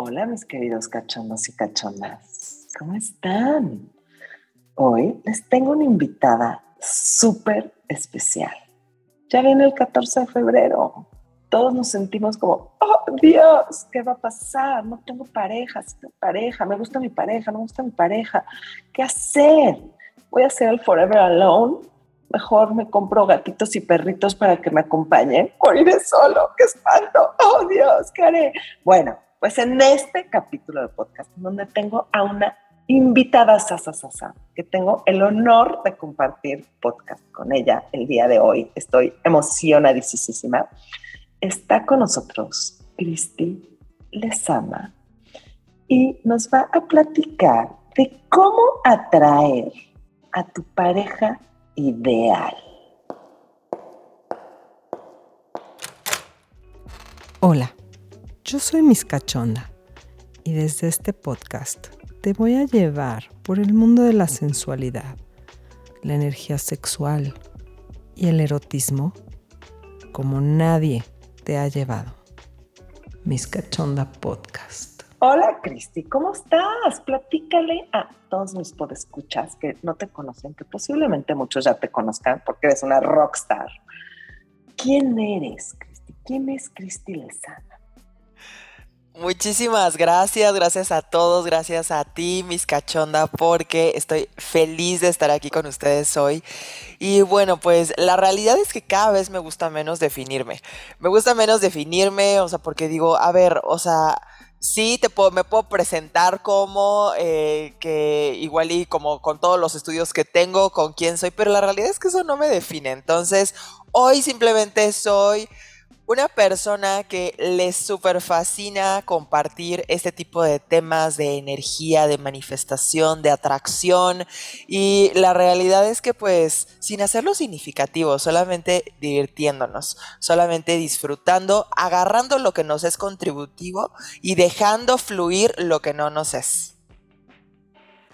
Hola mis queridos cachondos y cachondas, ¿cómo están? Hoy les tengo una invitada súper especial. Ya viene el 14 de febrero. Todos nos sentimos como, oh Dios, ¿qué va a pasar? No tengo pareja, si tengo pareja, me gusta mi pareja, no me gusta mi pareja. ¿Qué hacer? ¿Voy a hacer el Forever Alone? Mejor me compro gatitos y perritos para que me acompañen. O iré solo, qué espanto. Oh Dios, ¿qué haré? Bueno, pues en este capítulo de podcast, donde tengo a una invitada sasa, que tengo el honor de compartir podcast con ella el día de hoy. Estoy emocionadísima. Está con nosotros Cristi Lezama y nos va a platicar de cómo atraer a tu pareja ideal. Hola. Yo soy Miss Cachonda y desde este podcast te voy a llevar por el mundo de la sensualidad, la energía sexual y el erotismo como nadie te ha llevado. Miss Cachonda Podcast. Hola Cristi, ¿cómo estás? Platícale a todos mis podescuchas que no te conocen, que posiblemente muchos ya te conozcan porque eres una rockstar. ¿Quién eres, Cristi? ¿Quién es Cristi Lezana? Muchísimas gracias, gracias a todos, gracias a ti, Miss Cachonda, porque estoy feliz de estar aquí con ustedes hoy. Y bueno, pues la realidad es que cada vez me gusta menos definirme. Me gusta menos definirme, o sea, porque digo, a ver, o sea, sí te puedo, me puedo presentar como eh, que igual y como con todos los estudios que tengo, con quién soy, pero la realidad es que eso no me define. Entonces, hoy simplemente soy una persona que le súper fascina compartir este tipo de temas de energía, de manifestación, de atracción. Y la realidad es que pues sin hacerlo significativo, solamente divirtiéndonos, solamente disfrutando, agarrando lo que nos es contributivo y dejando fluir lo que no nos es.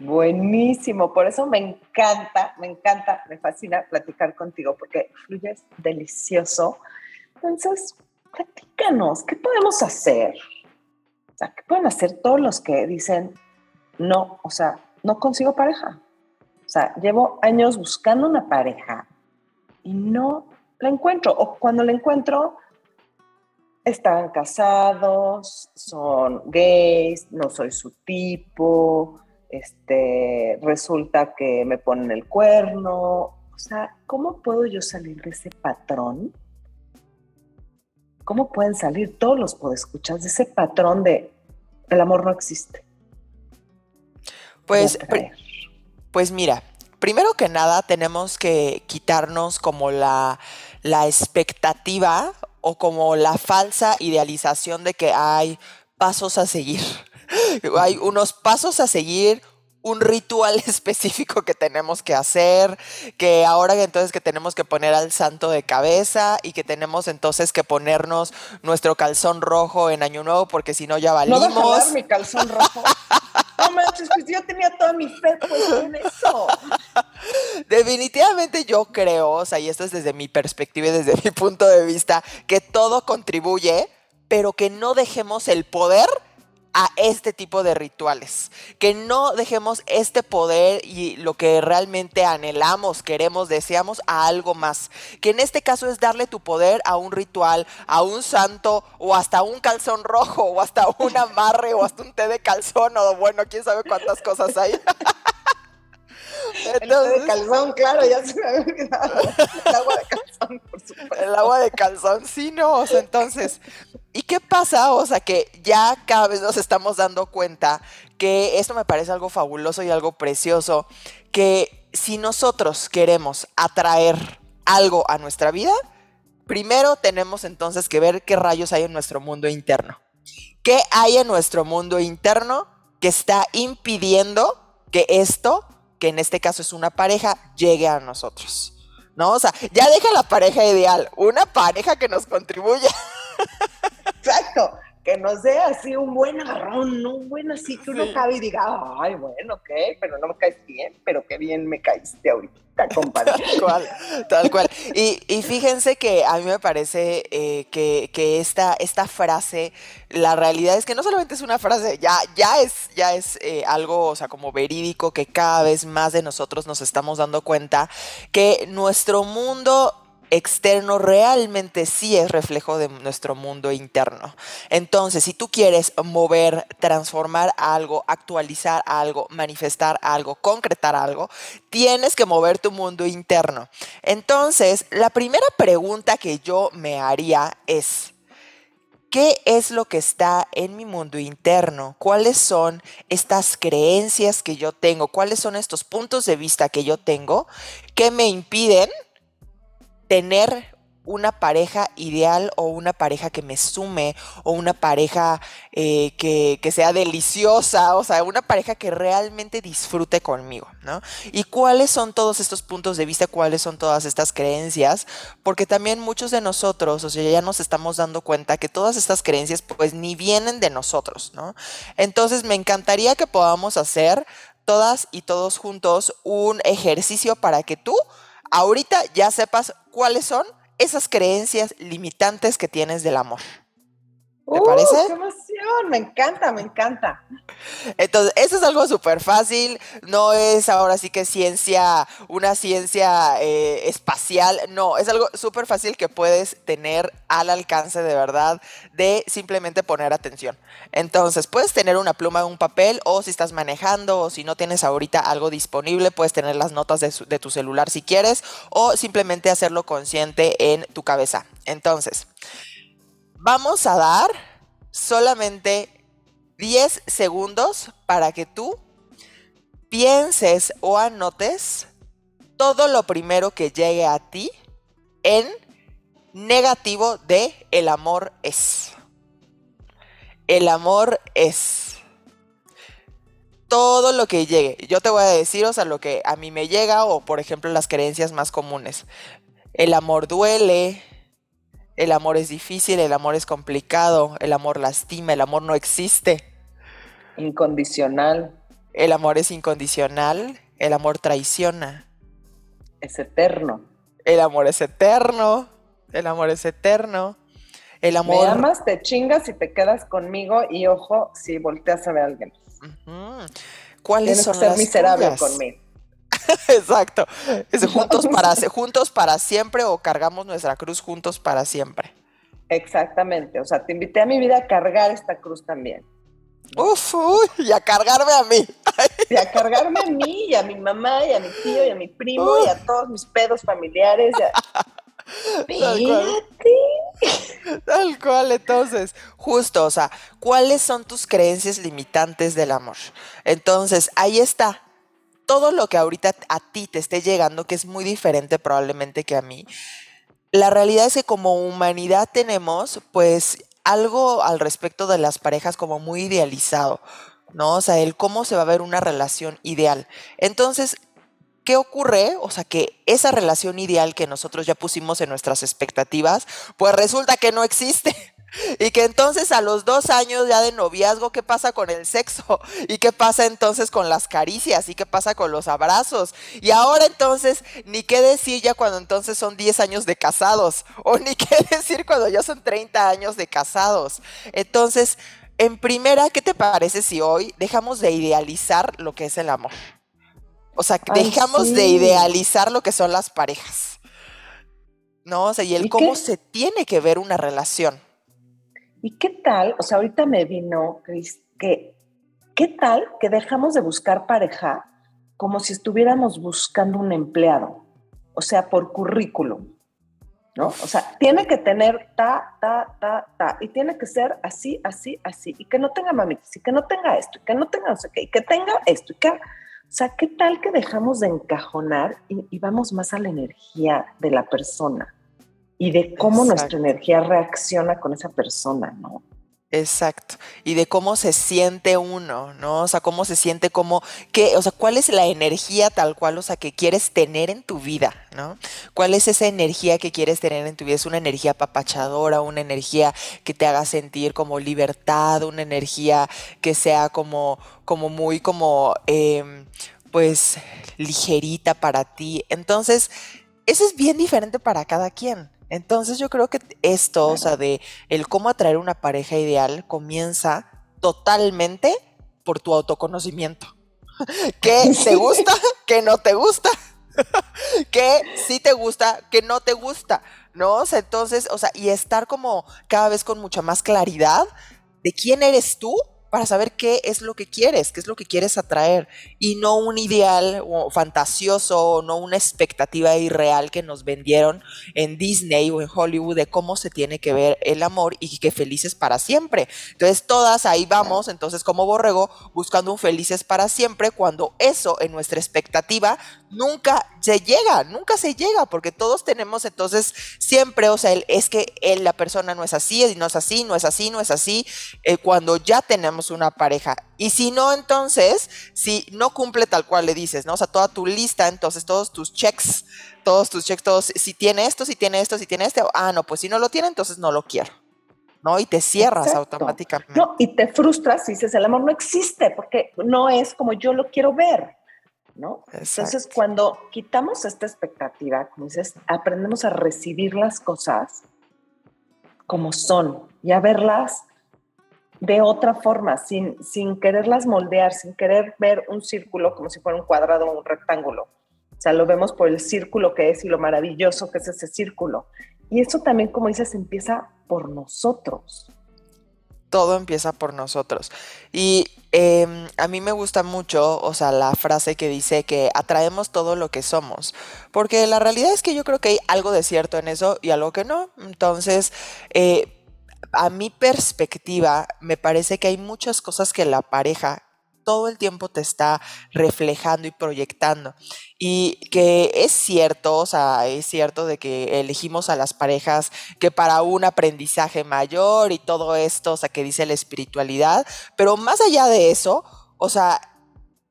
Buenísimo, por eso me encanta, me encanta, me fascina platicar contigo porque fluyes delicioso entonces, platícanos, ¿qué podemos hacer? O sea, ¿qué pueden hacer todos los que dicen, no, o sea, no consigo pareja? O sea, llevo años buscando una pareja y no la encuentro. O cuando la encuentro, están casados, son gays, no soy su tipo, este, resulta que me ponen el cuerno. O sea, ¿cómo puedo yo salir de ese patrón ¿Cómo pueden salir todos los podescuchas de ese patrón de el amor no existe? Pues, pues mira, primero que nada tenemos que quitarnos como la, la expectativa o como la falsa idealización de que hay pasos a seguir. hay unos pasos a seguir, un ritual específico que tenemos que hacer, que ahora entonces que tenemos que poner al santo de cabeza y que tenemos entonces que ponernos nuestro calzón rojo en Año Nuevo porque si no ya valimos. No va a mi calzón rojo. No manches, pues yo tenía toda mi fe pues en eso. Definitivamente yo creo, o sea, y esto es desde mi perspectiva y desde mi punto de vista, que todo contribuye, pero que no dejemos el poder a este tipo de rituales. Que no dejemos este poder y lo que realmente anhelamos, queremos, deseamos a algo más. Que en este caso es darle tu poder a un ritual, a un santo o hasta un calzón rojo o hasta un amarre o hasta un té de calzón o bueno, quién sabe cuántas cosas hay. el té de calzón, claro, ya se me había olvidado. El agua de calzón, por supuesto. El agua de calzón, sí, no, o sea, entonces, ¿Y qué pasa? O sea, que ya cada vez nos estamos dando cuenta que esto me parece algo fabuloso y algo precioso, que si nosotros queremos atraer algo a nuestra vida, primero tenemos entonces que ver qué rayos hay en nuestro mundo interno. ¿Qué hay en nuestro mundo interno que está impidiendo que esto, que en este caso es una pareja, llegue a nosotros? ¿No? O sea, ya deja la pareja ideal, una pareja que nos contribuya. Exacto. que nos dé así un buen agarrón, un buen así que uno cabe y diga, ay, bueno, ok, pero no me caes bien, pero qué bien me caíste ahorita, Tal cual, tal cual. Y, y fíjense que a mí me parece eh, que, que esta, esta frase, la realidad es que no solamente es una frase, ya, ya es, ya es eh, algo, o sea, como verídico, que cada vez más de nosotros nos estamos dando cuenta que nuestro mundo externo realmente sí es reflejo de nuestro mundo interno. Entonces, si tú quieres mover, transformar algo, actualizar algo, manifestar algo, concretar algo, tienes que mover tu mundo interno. Entonces, la primera pregunta que yo me haría es, ¿Qué es lo que está en mi mundo interno? ¿Cuáles son estas creencias que yo tengo? ¿Cuáles son estos puntos de vista que yo tengo que me impiden tener una pareja ideal o una pareja que me sume o una pareja eh, que, que, sea deliciosa, o sea, una pareja que realmente disfrute conmigo, ¿no? Y cuáles son todos estos puntos de vista, cuáles son todas estas creencias, porque también muchos de nosotros, o sea, ya nos estamos dando cuenta que todas estas creencias pues ni vienen de nosotros, ¿no? Entonces me encantaría que podamos hacer todas y todos juntos un ejercicio para que tú ahorita ya sepas cuáles son esas creencias limitantes que tienes del amor. ¿Te uh, parece? ¡Qué emoción! Me encanta, me encanta. Entonces, eso es algo súper fácil. No es ahora sí que ciencia, una ciencia eh, espacial. No, es algo súper fácil que puedes tener al alcance de verdad de simplemente poner atención. Entonces, puedes tener una pluma, un papel, o si estás manejando, o si no tienes ahorita algo disponible, puedes tener las notas de, de tu celular si quieres, o simplemente hacerlo consciente en tu cabeza. Entonces, Vamos a dar solamente 10 segundos para que tú pienses o anotes todo lo primero que llegue a ti en negativo de el amor es. El amor es. Todo lo que llegue. Yo te voy a decir, o sea, lo que a mí me llega o por ejemplo las creencias más comunes. El amor duele, el amor es difícil, el amor es complicado, el amor lastima, el amor no existe. Incondicional. El amor es incondicional, el amor traiciona. Es eterno. El amor es eterno, el amor es eterno. El amor... Me amas, te chingas y te quedas conmigo y ojo si volteas a ver a alguien. ¿Cuáles son que ser miserable conmigo. Exacto. Es juntos para, juntos para siempre o cargamos nuestra cruz juntos para siempre. Exactamente. O sea, te invité a mi vida a cargar esta cruz también. Uf, uy, y a cargarme a mí. Y a cargarme a mí, y a mi mamá, y a mi tío, y a mi primo, y a todos mis pedos familiares. Tal cual. Tal cual, entonces, justo, o sea, ¿cuáles son tus creencias limitantes del amor? Entonces, ahí está, todo lo que ahorita a ti te esté llegando, que es muy diferente probablemente que a mí, la realidad es que como humanidad tenemos pues algo al respecto de las parejas como muy idealizado, ¿no? O sea, el cómo se va a ver una relación ideal. Entonces, ¿qué ocurre? O sea, que esa relación ideal que nosotros ya pusimos en nuestras expectativas, pues resulta que no existe. Y que entonces a los dos años ya de noviazgo, ¿qué pasa con el sexo? ¿Y qué pasa entonces con las caricias? ¿Y qué pasa con los abrazos? Y ahora entonces, ni qué decir ya cuando entonces son 10 años de casados. O ni qué decir cuando ya son 30 años de casados. Entonces, en primera, ¿qué te parece si hoy dejamos de idealizar lo que es el amor? O sea, dejamos de idealizar lo que son las parejas. ¿No? O sea, y el cómo se tiene que ver una relación. ¿Y qué tal? O sea, ahorita me vino, Cris, que ¿qué tal que dejamos de buscar pareja como si estuviéramos buscando un empleado? O sea, por currículum. ¿No? O sea, tiene que tener ta, ta, ta, ta, y tiene que ser así, así, así, y que no tenga mamitis, y que no tenga esto, y que no tenga no sé qué, y que tenga esto, y que... O sea, ¿qué tal que dejamos de encajonar y, y vamos más a la energía de la persona? Y de cómo nuestra energía reacciona con esa persona, ¿no? Exacto. Y de cómo se siente uno, ¿no? O sea, cómo se siente como que, o sea, cuál es la energía tal cual, o sea, que quieres tener en tu vida, ¿no? ¿Cuál es esa energía que quieres tener en tu vida? ¿Es una energía papachadora, una energía que te haga sentir como libertad, una energía que sea como, como muy como, em, pues, ligerita para ti? Entonces, eso es bien diferente para cada quien. Entonces yo creo que esto, o sea, de el cómo atraer una pareja ideal comienza totalmente por tu autoconocimiento. ¿Qué te gusta? ¿Qué no te gusta? ¿Qué sí te gusta? ¿Qué no te gusta? ¿No? O sea, entonces, o sea, y estar como cada vez con mucha más claridad de quién eres tú para saber qué es lo que quieres, qué es lo que quieres atraer y no un ideal o fantasioso o no una expectativa irreal que nos vendieron en Disney o en Hollywood de cómo se tiene que ver el amor y que felices para siempre. Entonces todas ahí vamos, entonces como borrego, buscando un felices para siempre cuando eso en nuestra expectativa nunca se llega, nunca se llega porque todos tenemos entonces siempre, o sea, es que él, la persona no es así, no es así, no es así, no es así, eh, cuando ya tenemos una pareja. Y si no, entonces, si no cumple tal cual le dices, ¿no? O sea, toda tu lista, entonces todos tus checks, todos tus checks, todos, si tiene esto, si tiene esto, si tiene este, ah, no, pues si no lo tiene, entonces no lo quiero. ¿no? Y te cierras automáticamente. No, y te frustras y dices, el amor no existe porque no es como yo lo quiero ver, ¿no? Entonces, cuando quitamos esta expectativa, como dices, aprendemos a recibir las cosas como son y a verlas de otra forma, sin, sin quererlas moldear, sin querer ver un círculo como si fuera un cuadrado o un rectángulo. O sea, lo vemos por el círculo que es y lo maravilloso que es ese círculo. Y eso también, como dices, empieza por nosotros. Todo empieza por nosotros. Y em, a mí me gusta mucho, o sea, la frase que dice que atraemos todo lo que somos. Porque la realidad es que yo creo que hay algo de cierto en eso y algo que no. Entonces, eh, a mi perspectiva, me parece que hay muchas cosas que la pareja todo el tiempo te está reflejando y proyectando. Y que es cierto, o sea, es cierto de que elegimos a las parejas que para un aprendizaje mayor y todo esto, o sea, que dice la espiritualidad, pero más allá de eso, o sea,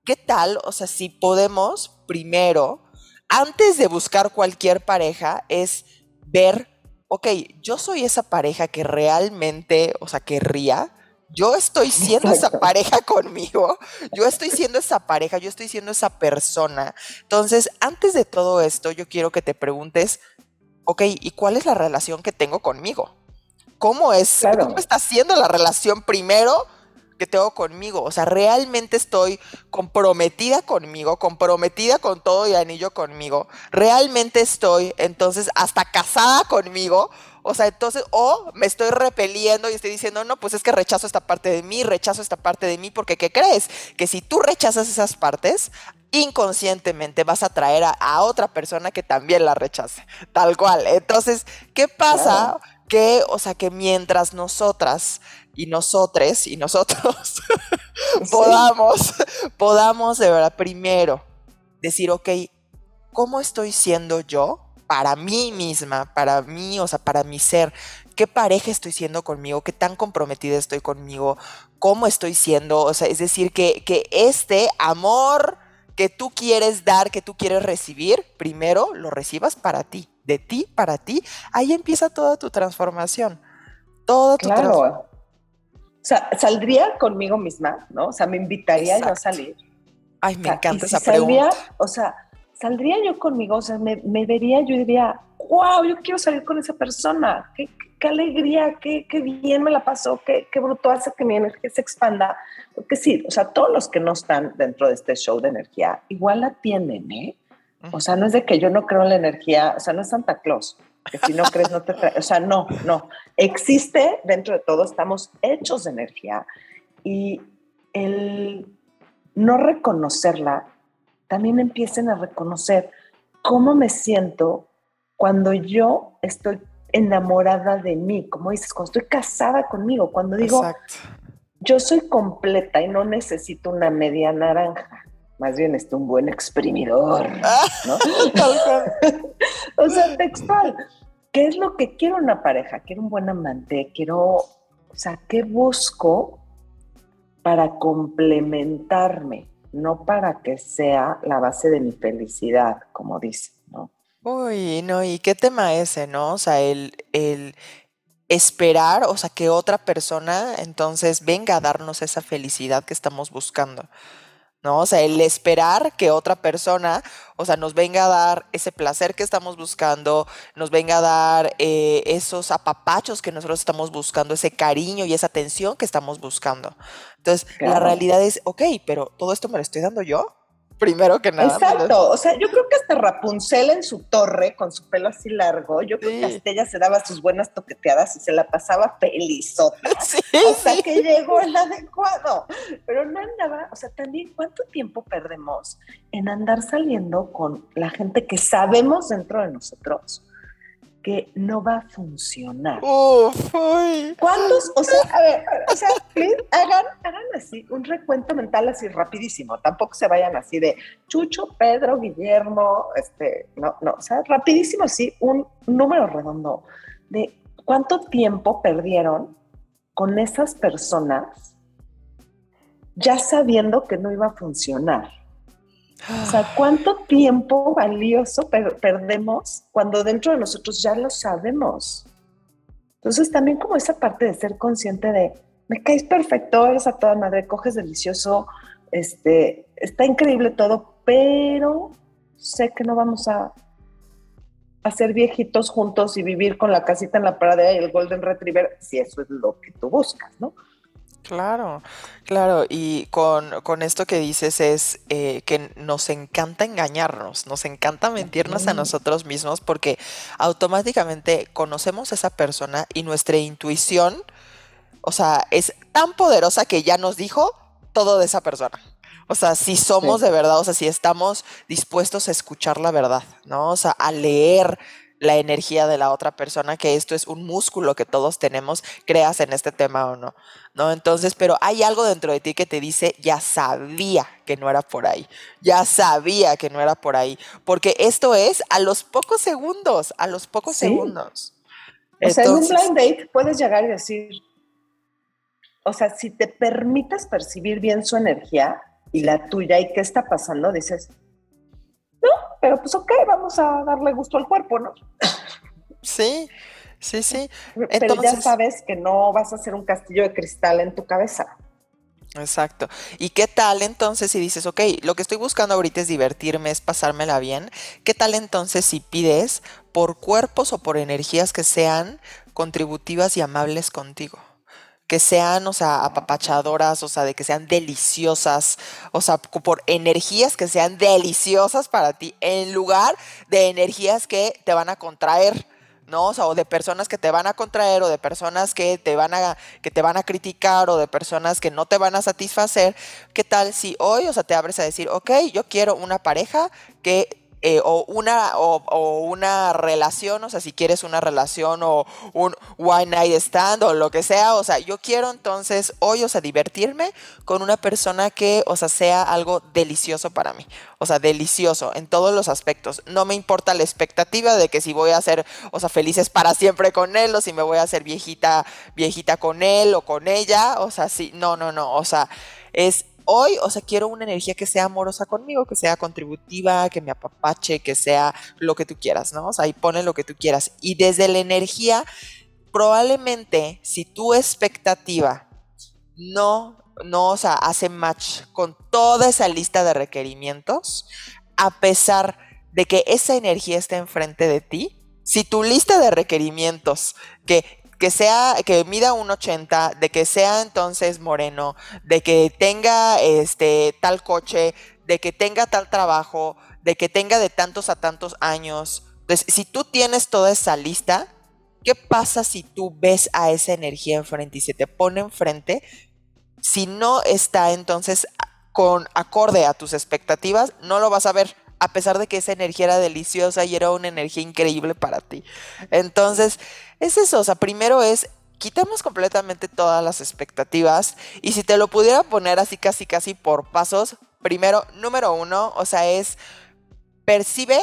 ¿qué tal? O sea, si podemos primero, antes de buscar cualquier pareja, es ver ok, yo soy esa pareja que realmente, o sea, querría. Yo estoy siendo esa pareja conmigo, yo estoy siendo esa pareja, yo estoy siendo esa persona. Entonces, antes de todo esto, yo quiero que te preguntes, ok, ¿y cuál es la relación que tengo conmigo? ¿Cómo es? ¿Cómo está siendo la relación primero que tengo conmigo. O sea, realmente estoy comprometida conmigo, comprometida con todo y anillo conmigo. Realmente estoy, entonces, hasta casada conmigo. O sea, entonces, o me estoy repeliendo y estoy diciendo, no, pues es que rechazo esta parte de mí, rechazo esta parte de mí, porque ¿qué crees? Que si tú rechazas esas partes, inconscientemente vas a traer a, otra persona que también la rechace, tal cual. Entonces, ¿qué pasa? Que, o sea, que mientras nosotras y nosotres y nosotros podamos, podamos de verdad primero decir, ok, ¿cómo estoy siendo yo para mí misma, para mí, o sea, para mi ser? ¿Qué pareja estoy siendo conmigo? ¿Qué tan comprometida estoy conmigo? ¿Cómo estoy siendo? O sea, es decir, que, que este amor que tú quieres dar, que tú quieres recibir, primero lo recibas para ti, de ti para ti. Ahí empieza toda tu transformación. Toda tu transformación o sea, saldría conmigo misma, ¿no? O sea, me invitaría yo a salir. Ay, me encanta esa pregunta. o sea, saldría yo conmigo, o sea, me, vería, yo diría, wow, yo quiero salir con esa persona, qué, qué, alegría, qué, qué, bien me la pasó, qué, qué bruto hace que mi energía se expanda. Porque sí, o sea, todos los que no están dentro de este show de energía, igual la tienen, ¿eh? O sea, no es de que yo no creo en la energía, o sea, no es Santa Claus que si no crees no te trae, o sea, no, no, existe dentro de todo, estamos hechos de energía y el no reconocerla, también empiecen a reconocer cómo me siento cuando yo estoy enamorada de mí, como dices, cuando estoy casada conmigo, cuando digo, yo soy completa y no necesito una media naranja. Más bien está un buen exprimidor, ¿no? o sea, textual. ¿Qué es lo que quiero una pareja? Quiero un buen amante, quiero O sea, ¿qué busco para complementarme? No para que sea la base de mi felicidad, como dice, ¿no? Uy, no, ¿y qué tema ese, no? O sea, el, el esperar, o sea, que otra persona entonces venga a darnos esa felicidad que estamos buscando. ¿No? O sea, el esperar que otra persona, o sea, nos venga a dar ese placer que estamos buscando, nos venga a dar eh, esos apapachos que nosotros estamos buscando, ese cariño y esa atención que estamos buscando. Entonces, la realidad es, ok, pero todo esto me lo estoy dando yo primero que nada. Exacto, o sea, yo creo que hasta Rapunzel en su torre, con su pelo así largo, yo creo que hasta ella se daba sus buenas toqueteadas y se la pasaba felizota sí, hasta que llegó el adecuado. Pero no andaba, o sea, también cuánto tiempo perdemos en andar saliendo con la gente que sabemos dentro de nosotros que no va a funcionar. ¿Cuántos? O sea, a ver, o sea, hagan, hagan así un recuento mental así rapidísimo. Tampoco se vayan así de Chucho, Pedro, Guillermo, este, no, no, o sea, rapidísimo, sí, un número redondo de cuánto tiempo perdieron con esas personas ya sabiendo que no iba a funcionar. O sea, ¿cuánto tiempo valioso perdemos cuando dentro de nosotros ya lo sabemos? Entonces, también como esa parte de ser consciente de, me caes perfecto, eres a toda madre, coges delicioso, este, está increíble todo, pero sé que no vamos a, a ser viejitos juntos y vivir con la casita en la pradera y el Golden Retriever, si eso es lo que tú buscas, ¿no? Claro, claro, y con, con esto que dices es eh, que nos encanta engañarnos, nos encanta mentirnos a nosotros mismos porque automáticamente conocemos a esa persona y nuestra intuición, o sea, es tan poderosa que ya nos dijo todo de esa persona. O sea, si somos de verdad, o sea, si estamos dispuestos a escuchar la verdad, ¿no? O sea, a leer la energía de la otra persona, que esto es un músculo que todos tenemos, creas en este tema o no, ¿no? Entonces, pero hay algo dentro de ti que te dice, ya sabía que no era por ahí, ya sabía que no era por ahí, porque esto es a los pocos segundos, a los pocos segundos. O sea, en un blind date puedes llegar y decir, o sea, si te permites percibir bien su energía y la tuya y qué está pasando, dices, no, pero pues ok, vamos a darle gusto al cuerpo, ¿no? Sí, sí, sí. Pero ya sabes que no vas a hacer un castillo de cristal en tu cabeza. Exacto. ¿Y qué tal entonces si dices, ok, lo que estoy buscando ahorita es divertirme, es pasármela bien? ¿Qué tal entonces si pides por cuerpos o por energías que sean contributivas y amables contigo? Que sean, o sea, apapachadoras, o sea, de que sean deliciosas, o sea, por energías que sean deliciosas para ti, en lugar de energías que te van a contraer. ¿no? O sea, o de personas que te van a contraer, o de personas que te van a, que te van a criticar, o de personas que no te van a satisfacer. ¿Qué tal si hoy, o sea, te abres a decir, ok, yo quiero una pareja que eh, o, una, o, una relación, o sea, si quieres una relación o un one night stand o lo que sea, o sea, yo quiero entonces hoy, o sea, divertirme con una persona que, o sea, sea algo delicioso para mí, o sea, delicioso en todos los aspectos. No me importa la expectativa de que si voy a ser, o sea, felices para siempre con él o si me voy a hacer viejita, viejita con él o con ella, o sea, sí, no, no, no, o sea, es hoy, o sea, quiero una energía que sea amorosa conmigo, que sea contributiva, que me apapache, que sea lo que tú quieras, ¿no? O sea, ahí pone lo que tú quieras. Y desde la energía, probablemente si tu expectativa no, no, o sea, hace match con toda esa lista de requerimientos, a pesar de que esa energía esté enfrente de ti, si tu lista de requerimientos que que sea, que mida un 80, de que sea entonces moreno, de que tenga este tal coche, de que tenga tal trabajo, de que tenga de tantos a tantos años. Entonces, si tú tienes toda esa lista, ¿qué pasa si tú ves a esa energía enfrente y se te pone enfrente? Si no está entonces con acorde a tus expectativas, no lo vas a ver a pesar de que esa energía era deliciosa y era una energía increíble para ti. Entonces, es eso, o sea, primero es quitamos completamente todas las expectativas y si te lo pudiera poner así casi casi por pasos, primero, número uno, o sea, es percibe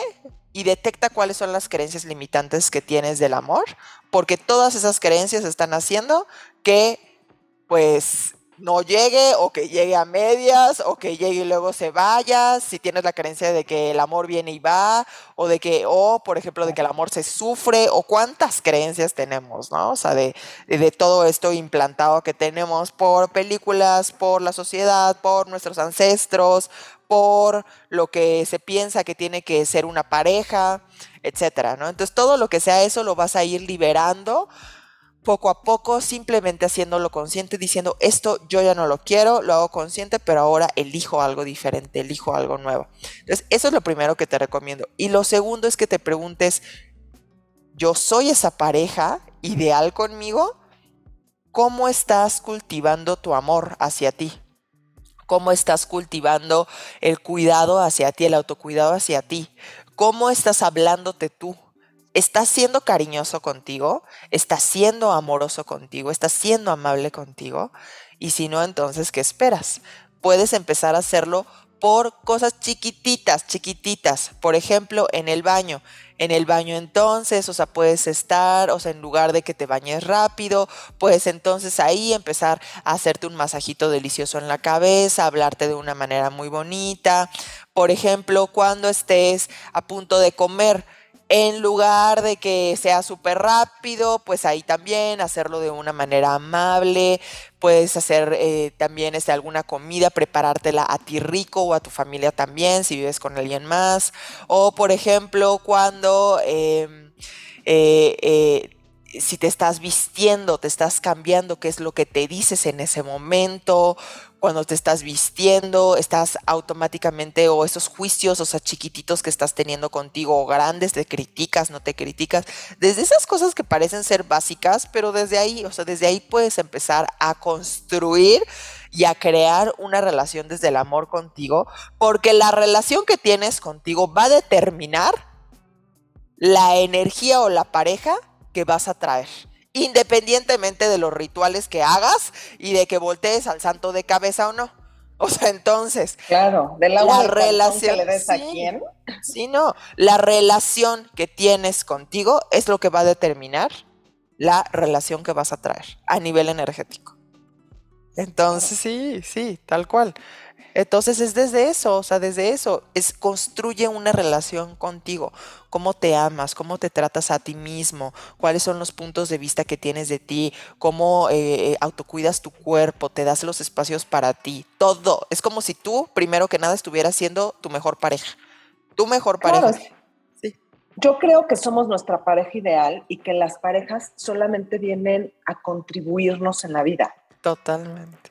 y detecta cuáles son las creencias limitantes que tienes del amor, porque todas esas creencias están haciendo que pues no llegue o que llegue a medias o que llegue y luego se vaya, si tienes la creencia de que el amor viene y va o de que, o por ejemplo, de que el amor se sufre o cuántas creencias tenemos, ¿no? O sea, de, de todo esto implantado que tenemos por películas, por la sociedad, por nuestros ancestros, por lo que se piensa que tiene que ser una pareja, etcétera, ¿no? Entonces todo lo que sea eso lo vas a ir liberando poco a poco, simplemente haciéndolo consciente, diciendo, esto yo ya no lo quiero, lo hago consciente, pero ahora elijo algo diferente, elijo algo nuevo. Entonces, eso es lo primero que te recomiendo. Y lo segundo es que te preguntes, ¿yo soy esa pareja ideal conmigo? ¿Cómo estás cultivando tu amor hacia ti? ¿Cómo estás cultivando el cuidado hacia ti, el autocuidado hacia ti? ¿Cómo estás hablándote tú? ¿Estás siendo cariñoso contigo? ¿Estás siendo amoroso contigo? ¿Estás siendo amable contigo? Y si no, entonces, ¿qué esperas? Puedes empezar a hacerlo por cosas chiquititas, chiquititas. Por ejemplo, en el baño. En el baño entonces, o sea, puedes estar, o sea, en lugar de que te bañes rápido, puedes entonces ahí empezar a hacerte un masajito delicioso en la cabeza, hablarte de una manera muy bonita. Por ejemplo, cuando estés a punto de comer, en lugar de que sea súper rápido, pues ahí también hacerlo de una manera amable. Puedes hacer eh, también este, alguna comida, preparártela a ti rico o a tu familia también, si vives con alguien más. O, por ejemplo, cuando... Em, eh, eh, si te estás vistiendo, te estás cambiando, qué es lo que te dices en ese momento, cuando te estás vistiendo, estás automáticamente, o esos juicios, o sea, chiquititos que estás teniendo contigo, o grandes, te criticas, no te criticas, desde esas cosas que parecen ser básicas, pero desde ahí, o sea, desde ahí puedes empezar a construir y a crear una relación desde el amor contigo, porque la relación que tienes contigo va a determinar la energía o la pareja que vas a traer independientemente de los rituales que hagas y de que voltees al santo de cabeza o no. O sea, entonces. Claro, de la relación que le des a quién. Sí, no. La relación que tienes contigo es lo que va a determinar la relación que vas a traer a nivel energético. Entonces, sí, sí, tal cual. Entonces es desde eso, o sea, desde eso, es construye una relación contigo, cómo te amas, cómo te tratas a ti mismo, cuáles son los puntos de vista que tienes de ti, cómo eh, autocuidas tu cuerpo, te das los espacios para ti, todo. Es como si tú, primero que nada, estuvieras siendo tu mejor pareja, tu mejor pareja. Sí. Yo creo que somos nuestra pareja ideal y que las parejas solamente vienen a contribuirnos en la vida. Totalmente.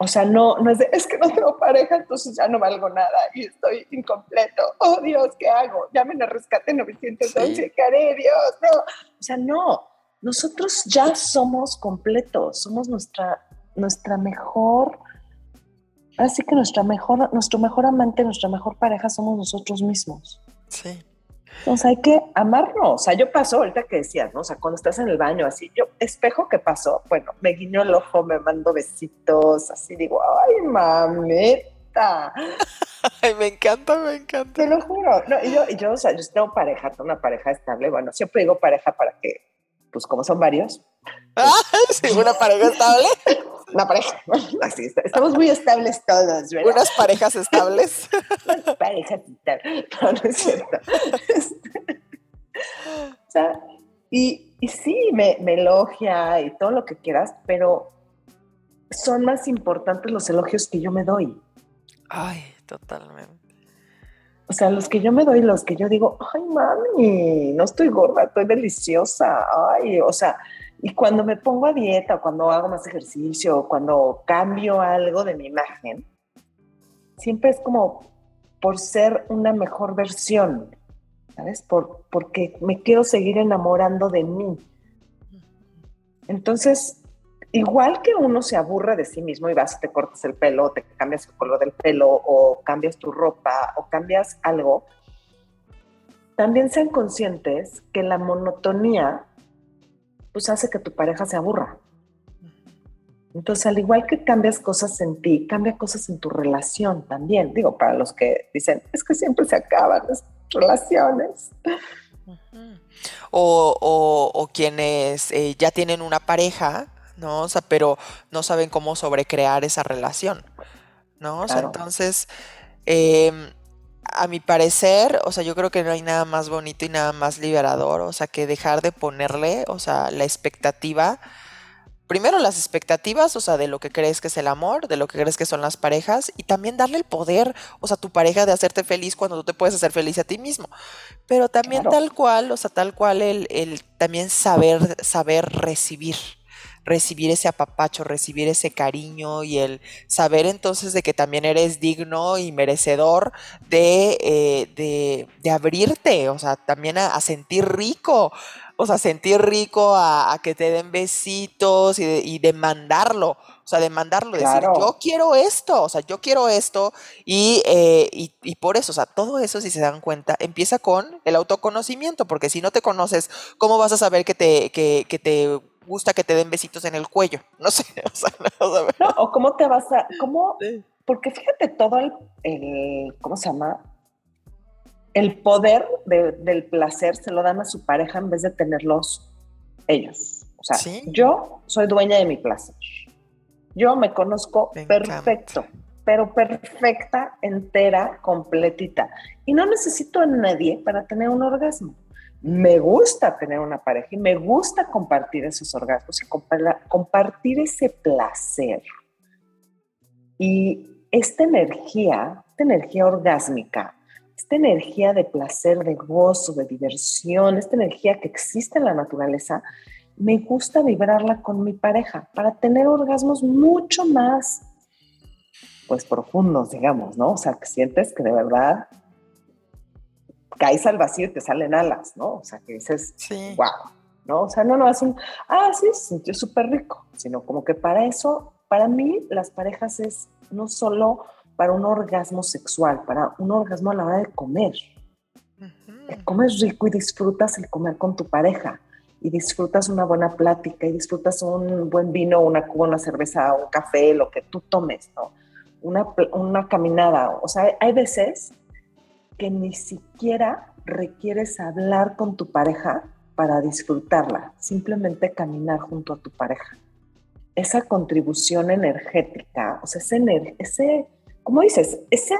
O sea, no, no es de, es que no tengo pareja, entonces ya no valgo nada y estoy incompleto. Oh Dios, ¿qué hago? Llamen a rescate 911, sí. ¿qué haré? Dios, no. O sea, no. Nosotros ya somos completos, somos nuestra, nuestra mejor, así que nuestra mejor, nuestro mejor amante, nuestra mejor pareja somos nosotros mismos. Sí. Entonces hay que amarnos. O sea, yo paso, ahorita que decías, ¿no? O sea, cuando estás en el baño, así, yo, espejo que pasó, bueno, me guiño el ojo, me mando besitos, así digo, ay, mameta. Ay, me encanta, me encanta. Te lo juro. No, y yo, y yo, o sea, yo tengo pareja, tengo una pareja estable. Bueno, siempre digo pareja para que, pues como son varios. Ah, sí, una pareja estable. Una pareja, así estamos muy estables todos, ¿verdad? Unas parejas estables. Unas parejas estables. No, no es cierto. o sea, y, y sí, me, me elogia y todo lo que quieras, pero son más importantes los elogios que yo me doy. Ay, totalmente. O sea, los que yo me doy, los que yo digo, ay, mami, no estoy gorda, estoy deliciosa. Ay, o sea, y cuando me pongo a dieta, cuando hago más ejercicio, cuando cambio algo de mi imagen, siempre es como por ser una mejor versión, ¿sabes? Por, porque me quiero seguir enamorando de mí. Entonces, igual que uno se aburre de sí mismo y vas, te cortas el pelo, te cambias el color del pelo o cambias tu ropa o cambias algo, también sean conscientes que la monotonía pues hace que tu pareja se aburra. Entonces, al igual que cambias cosas en ti, cambia cosas en tu relación también. Digo, para los que dicen, es que siempre se acaban las relaciones. O, quienes eh, ya tienen una pareja, ¿no? O sea, pero no saben cómo sobrecrear esa relación, ¿no? O sea, entonces, em, a mi parecer, o sea, yo creo que no hay nada más bonito y nada más liberador, o sea, que dejar de ponerle, o sea, la expectativa primero las expectativas, o sea, de lo que crees que es el amor, de lo que crees que son las parejas, y también darle el poder, o sea, a tu pareja de hacerte feliz cuando tú te puedes hacer feliz a ti mismo. Pero también tal cual, o sea, tal cual el, el también saber, saber recibir recibir ese apapacho, recibir ese cariño y el saber entonces de que también eres digno y merecedor de, eh, de, de abrirte, o sea, también a sentir rico, o sea, sentir rico a, que te den besitos y, demandarlo, o sea, demandarlo, decir, yo quiero esto, o sea, yo quiero esto, eh, y, y, por eso, o sea, todo eso, si se dan cuenta, empieza con el autoconocimiento, porque si no te conoces, ¿cómo vas a saber que te, que, que te gusta que te den besitos en el cuello? No sé, o sea, no, no o cómo te vas a, cómo, porque fíjate todo el, el ¿cómo se llama? el poder del placer se lo dan a su pareja en vez de tenerlos ellos. O sea, yo soy dueña de mi placer. Yo me conozco perfecto, pero perfecta, entera, completita. Y no necesito a nadie para tener un orgasmo. Me gusta tener una pareja y me gusta compartir esos orgasmos y compartir ese placer. Y esta energía, esta energía orgásmica, esta energía de placer, de gozo, de diversión, esta energía que existe en la naturaleza, me gusta vibrarla con mi pareja para tener orgasmos mucho más, pues profundos, digamos, ¿no? O sea, que sientes que de verdad caes al vacío y te salen alas, ¿no? O sea, que dices, wow, ¿no? O sea, no, no es un, ah, sí, se sintió súper rico, sino como que para eso, para mí, las parejas es no solo para un orgasmo sexual, para un orgasmo a la hora de comer. Comes rico y disfrutas el comer con tu pareja y disfrutas una buena plática y disfrutas un buen vino, una cuba, una cerveza, un café, lo que tú tomes, ¿no? Una, una caminada. O sea, hay veces que ni siquiera requieres hablar con tu pareja para disfrutarla, simplemente caminar junto a tu pareja. Esa contribución energética, o sea, ese, ese como dices, ese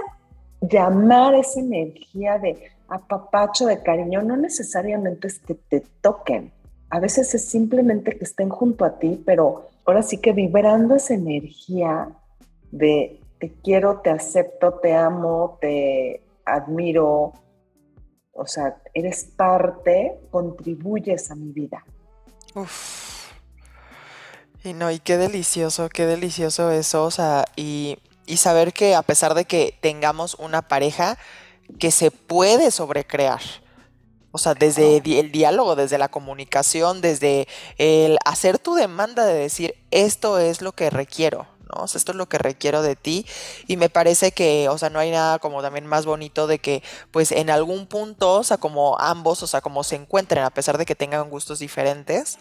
llamar esa energía de apapacho, de cariño, no necesariamente es que te toquen. A veces es simplemente que estén junto a ti, pero ahora sí que vibrando esa energía de te quiero, te acepto, te amo, te admiro, o sea, eres parte, contribuyes a mi vida. Uf. Y no, y qué delicioso, qué delicioso eso, o sea, y y saber que a pesar de que tengamos una pareja, que se puede sobrecrear. O sea, desde el diálogo, desde la comunicación, desde el hacer tu demanda de decir, esto es lo que requiero, ¿no? Esto es lo que requiero de ti. Y me parece que, o sea, no hay nada como también más bonito de que, pues, en algún punto, o sea, como ambos, o sea, como se encuentren, a pesar de que tengan gustos diferentes,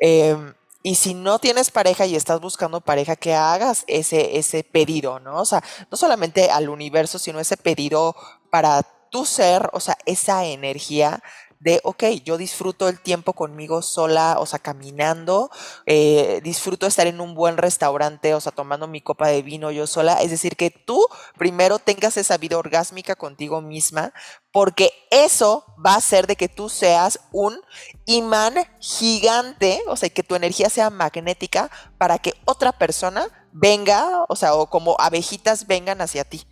eh, y si no tienes pareja y estás buscando pareja, que hagas ese, ese pedido, ¿no? O sea, no solamente al universo, sino ese pedido para tu ser, o sea, esa energía de, ok, yo disfruto el tiempo conmigo sola, o sea, caminando, eh, disfruto estar en un buen restaurante, o sea, tomando mi copa de vino yo sola. Es decir, que tú primero tengas esa vida orgásmica contigo misma, porque eso va a hacer de que tú seas un imán gigante, o sea, que tu energía sea magnética para que otra persona venga, o sea, o como abejitas vengan hacia ti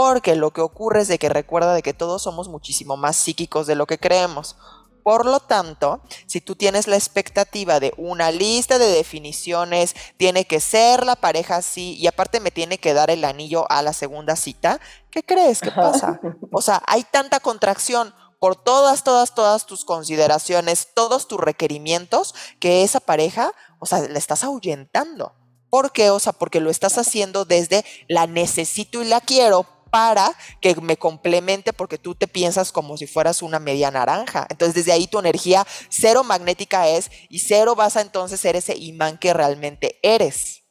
porque lo que ocurre es de que recuerda de que todos somos muchísimo más psíquicos de lo que creemos. Por lo tanto, si tú tienes la expectativa de una lista de definiciones, tiene que ser la pareja así y aparte me tiene que dar el anillo a la segunda cita, ¿qué crees que pasa? O sea, hay tanta contracción por todas, todas, todas tus consideraciones, todos tus requerimientos, que esa pareja, o sea, le estás ahuyentando. ¿Por qué? O sea, porque lo estás haciendo desde la necesito y la quiero, para que me complemente porque tú te piensas como si fueras una media naranja. Entonces desde ahí tu energía cero magnética es y cero vas a entonces ser ese imán que realmente eres.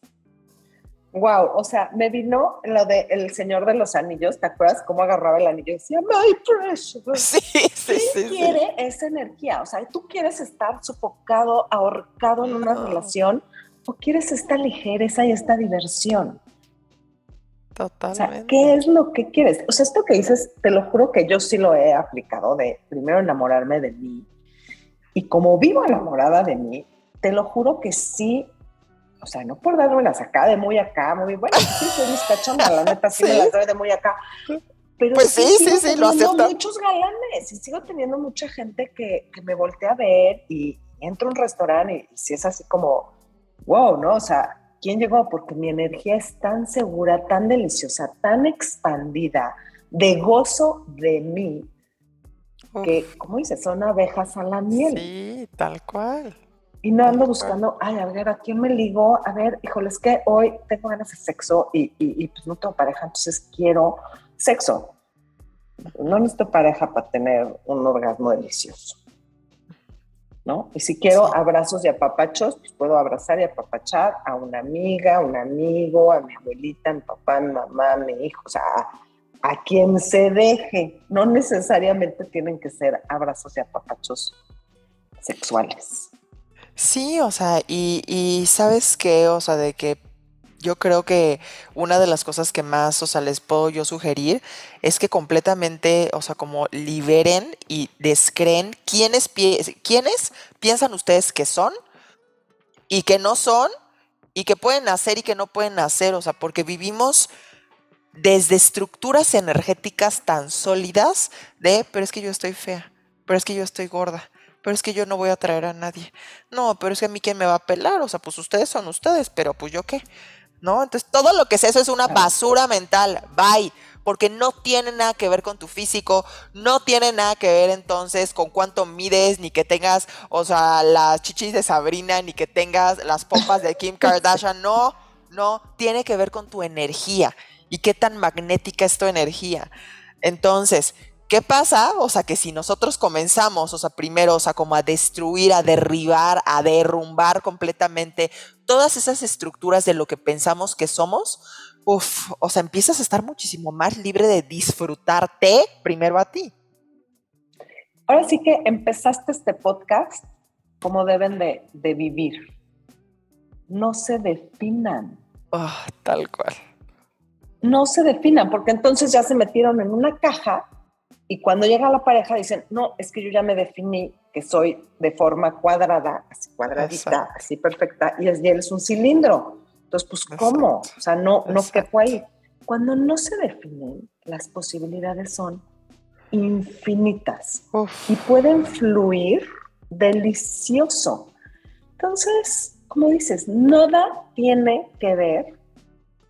Wow, o sea, me vino lo de El Señor de los Anillos, ¿te acuerdas cómo agarraba el anillo y decía, my precious? Sí, sí, ¿Quién quiere esa energía? O sea, ¿tú quieres estar sofocado, ahorcado en una relación o quieres esta ligereza y esta diversión? Totalmente. O sea, ¿qué es lo que quieres? O sea, esto que dices, te lo juro que yo sí lo he aplicado de primero enamorarme de mí. Y como vivo enamorada de mí, te lo juro que sí o sea, no por darme la sacada de muy acá, muy bueno, sí, soy mis cachonda, la neta sí, me las doy de muy acá. Pero pues sí, sí, sí, lo acepto. muchos galanes y sigo teniendo mucha gente que, que me voltea a ver y entro a un restaurante y, y si es así como, wow, ¿no? O sea, ¿quién llegó? Porque mi energía es tan segura, tan deliciosa, tan expandida, de gozo de mí, que, como dices, son abejas a la miel. Sí, tal cual. Y no ando buscando, ay, a ver, ¿a quién me ligo? A ver, híjole, es que hoy tengo ganas de sexo y, y, pues no tengo pareja, entonces quiero sexo. No necesito pareja para tener un orgasmo delicioso. ¿No? Y si quiero abrazos y apapachos, pues puedo abrazar y apapachar a una amiga, a un amigo, a mi abuelita, a mi papá, a mi mamá, a mi hijo, o sea, a, a quien se deje. No necesariamente tienen que ser abrazos y apapachos sexuales. Sí, o sea, y, y sabes qué, o sea, de que yo creo que una de las cosas que más, o sea, les puedo yo sugerir es que completamente, o sea, como liberen y descreen quiénes, quiénes piensan ustedes que son y que no son y que pueden hacer y que no pueden hacer, o sea, porque vivimos desde estructuras energéticas tan sólidas de, pero es que yo estoy fea, pero es que yo estoy gorda, pero es que yo no voy a traer a nadie. No, pero es que a mí quién me va a pelar, o sea, pues ustedes son ustedes, pero pues yo qué, ¿no? Entonces todo lo que es eso es una basura mental, bye, porque no tiene nada que ver con tu físico, no tiene nada que ver entonces con cuánto mides, ni que tengas, o sea, las chichis de Sabrina, ni que tengas las pompas de Kim Kardashian, no, no, tiene que ver con tu energía. Y qué tan magnética es tu energía. Entonces, ¿Qué pasa? O sea, que si nosotros comenzamos, o sea, primero, o sea, como a destruir, a derribar, a derrumbar completamente todas esas estructuras de lo que pensamos que somos, uff, o sea, empiezas a estar muchísimo más libre de disfrutarte primero a ti. Ahora sí que empezaste este podcast como deben de, de vivir. No se definan. Oh, tal cual. No se definan, porque entonces ya se metieron en una caja y cuando llega la pareja dicen, no, es que yo ya me definí que soy de forma cuadrada, así cuadradita, así perfecta, y, él es un cilindro. Entonces, pues, ¿cómo? O sea, no, no quepo ahí. Cuando no se definen, las posibilidades son infinitas y pueden fluir delicioso. Entonces, como dices, nada tiene que ver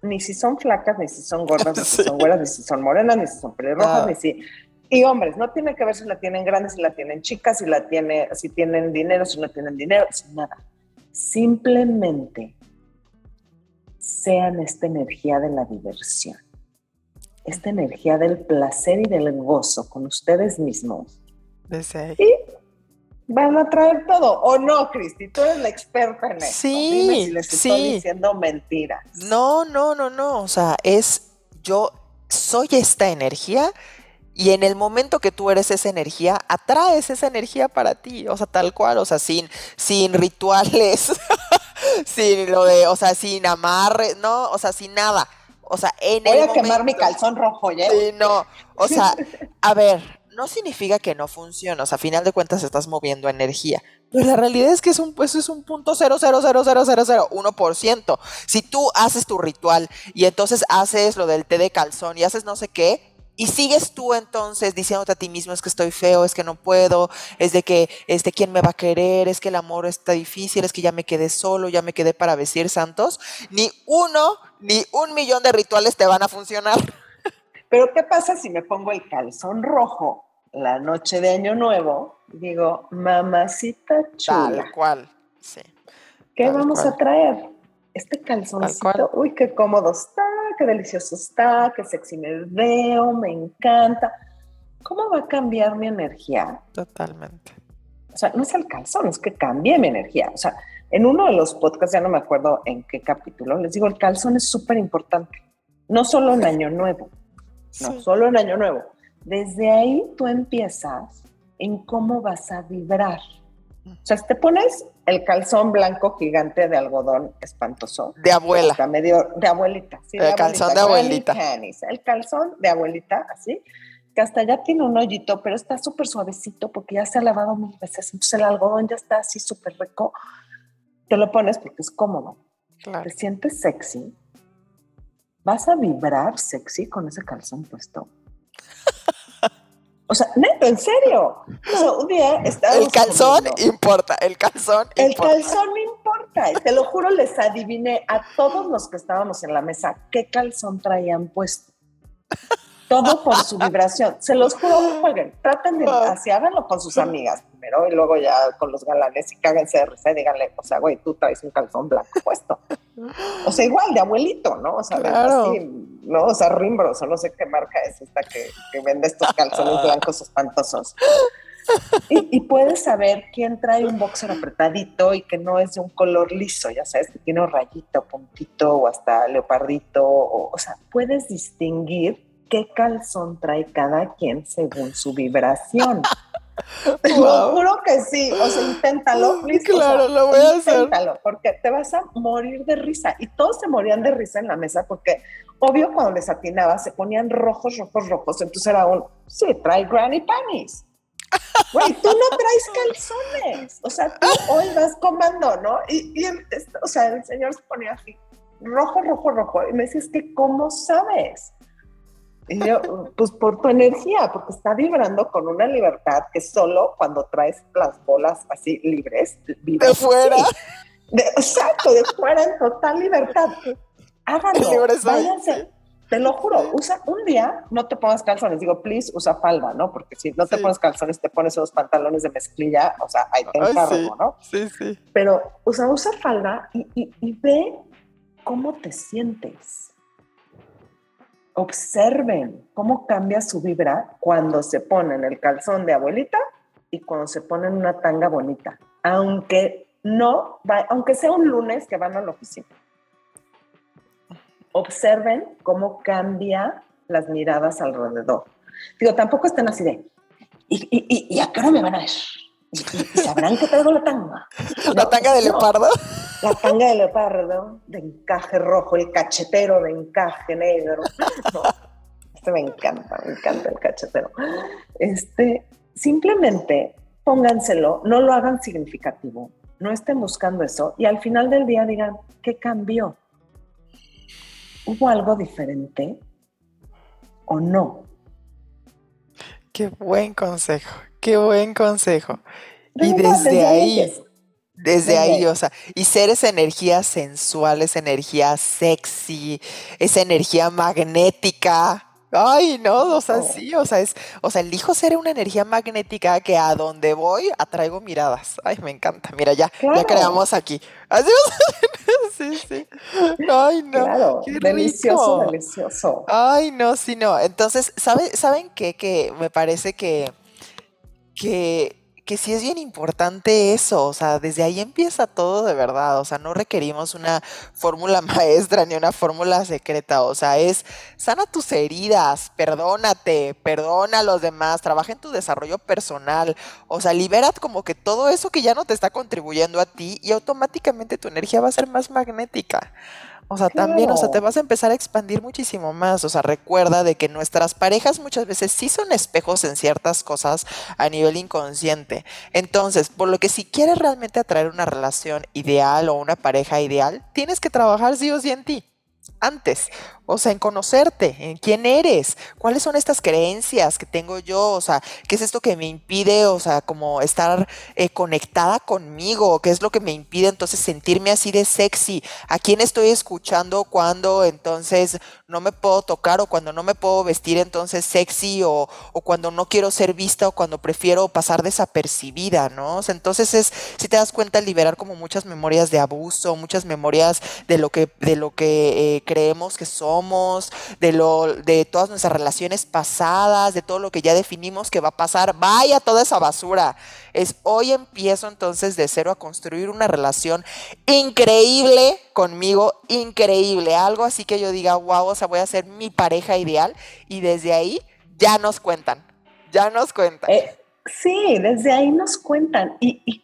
ni si son flacas, ni si son gordas, ni si son güeras, ni si son morenas, ni si son pelirrojas, ni si y hombres, no tiene que ver si la tienen grande, si la tienen chica, si la tiene, si tienen dinero, si no tienen dinero, sin nada. Simplemente sean esta energía de la diversión, esta energía del placer y del gozo con ustedes mismos. Y van a traer todo, ¿o no, Cristi? Tú eres la experta en eso. Sí, Dime si les sí. estoy diciendo mentiras. No, no, no, no. O sea, es yo soy esta energía y en el momento que tú eres esa energía, atraes esa energía para ti, o sea, tal cual, o sea, sin, sin rituales, sin lo de, o sea, sin amarre, no, o sea, sin nada. O sea, en Voy el a quemar mi calzón rojo, ¿ya? Sí, no, o sea, a ver, no significa que no funcione, o sea, a final de cuentas estás moviendo energía. Pero la realidad es que es un, pues es un punto cero, cero, cero, cero, cero, cero, uno por ciento. Si tú haces tu ritual y entonces haces lo del té de calzón y haces no sé qué, y sigues tú entonces diciéndote a ti mismo es que estoy feo, es que no puedo, es de que este quién me va a querer, es que el amor está difícil, es que ya me quedé solo, ya me quedé para vestir santos, ni uno ni un millón de rituales te van a funcionar. Pero ¿qué pasa si me pongo el calzón rojo la noche de Año Nuevo? Digo, mamacita chula. Tal cual, sí. ¿Qué tal vamos cual. a traer? Este calzoncito, uy, qué cómodo está, qué delicioso está, qué sexy me veo, me encanta. ¿Cómo va a cambiar mi energía? Totalmente. O sea, no es el calzón, es que cambié mi energía. O sea, En uno de los podcasts, ya no me acuerdo en qué capítulo, les digo, el calzón es súper importante. No solo en Año Nuevo, no solo en Año Nuevo. Desde ahí tú empiezas en cómo vas a vibrar. O sea, te pones el calzón blanco gigante de algodón espantoso. De abuela. medio, de abuelita. Sí, el calzón de abuelita. El calzón de abuelita, así, que hasta ya tiene un hoyito, pero está súper suavecito porque ya se ha lavado mil veces. Entonces el algodón ya está así súper rico. Te lo pones porque es cómodo. Te sientes sexy. Vas a vibrar sexy con ese calzón puesto. O sea, neto, en serio. O sea, un día estaba. El calzón importa, el calzón El calzón importa. Te lo juro, les adiviné a todos los que estábamos en la mesa qué calzón traían puesto. Todo por su vibración. Se los juro, jueguen. Traten de. Así háganlo con sus amigas primero y luego ya con los galanes y cáguense de risa y díganle, o sea, güey, tú traes un calzón blanco puesto. O sea, igual de abuelito, ¿no? O sea, así, ¿no? O sea, Rimbros, o no sé qué marca es esta que, vende estos calzones blancos espantosos. Y, puedes saber quién trae un boxer apretadito y que no es de un color liso, ya sabes, que tiene un rayito, puntito o hasta leopardito. O, o sea, puedes distinguir qué calzón trae cada quien según su vibración. Lo juro que sí, o sea, inténtalo. Claro, lo voy a hacer. Inténtalo, porque te vas a morir de risa. Y todos se morían de risa en la mesa porque, obvio, cuando les atinaba se ponían rojos, rojos, rojos. Entonces era un, sí, trae granny panties. Güey, tú no traes calzones. O sea, tú hoy vas comando, ¿no? Y, el, o sea, el señor se ponía así, rojo, rojo, rojo. Y me decís que, ¿cómo sabes? Y yo, pues por tu energía, porque está vibrando con una libertad que solo cuando traes las bolas así libres, de fuera. De, exacto, de fuera en total libertad. Háganlo, váyanse. Te lo juro, usa un día, no te pongas calzones, digo, please, usa falda, ¿no? Porque si no te pones calzones, te pones unos pantalones de mezclilla, o sea, ahí te encargo, ¿no? Sí, sí. Pero usa, usa falda y, y ve cómo te sientes observen cómo cambia su vibra cuando se ponen el calzón de abuelita y cuando se ponen una tanga bonita, aunque no, aunque sea un lunes que van a la oficina. Observen cómo cambia las miradas alrededor. Digo, tampoco estén así de, ¿y, y, y a qué hora me van a ver? ¿Y, sabrán que traigo la tanga? ¿La tanga de leopardo? La tanga de leopardo de encaje rojo, el cachetero de encaje negro. este me encanta, me encanta el cachetero. Este, simplemente pónganselo, no lo hagan significativo, no estén buscando eso y al final del día digan, ¿qué cambió? ¿Hubo algo diferente o no? Qué buen consejo, qué buen consejo. y desde ahí, desde ahí, o sea, y ser esa energía sensual, esa energía sexy, esa energía magnética. Ay, no, o sea, sí, o sea, es, o sea, elijo ser una energía magnética que a donde voy atraigo miradas. Ay, me encanta. Mira, ya, ya creamos aquí. Así, sí, sí. Ay, no. Claro, delicioso, delicioso. Ay, no, sí, no. Entonces, ¿sabe, ¿saben qué? Que me parece que, que que sí es bien importante eso, o sea, desde ahí empieza todo de verdad, o sea, no requerimos una fórmula maestra ni una fórmula secreta, o sea, es sana tus heridas, perdónate, perdona a los demás, trabaja en tu desarrollo personal, o sea, libera como que todo eso que ya no te está contribuyendo a ti y automáticamente tu energía va a ser más magnética. O sea, también, o sea, te vas a empezar a expandir muchísimo más. O sea, recuerda de que nuestras parejas muchas veces sí son espejos en ciertas cosas a nivel inconsciente. Entonces, por lo que si quieres realmente atraer una relación ideal o una pareja ideal, tienes que trabajar sí o sí en ti antes, o sea, en conocerte, en quién eres, cuáles son estas creencias que tengo yo, o sea, qué es esto que me impide, o sea, como estar eh, conectada conmigo, qué es lo que me impide entonces sentirme así de sexy, a quién estoy escuchando cuando entonces no me puedo tocar o cuando no me puedo vestir entonces sexy o, o cuando no quiero ser vista o cuando prefiero pasar desapercibida, ¿no? O sea, entonces es, si te das cuenta, liberar como muchas memorias de abuso, muchas memorias de lo que, de lo que que creemos que somos, de, lo, de todas nuestras relaciones pasadas, de todo lo que ya definimos que va a pasar. Vaya toda esa basura. Es hoy empiezo entonces de cero a construir una relación increíble conmigo, increíble. Algo así que yo diga, wow, o sea, voy a ser mi pareja ideal. Y desde ahí ya nos cuentan, ya nos cuentan. Eh, sí, desde ahí nos cuentan. Y,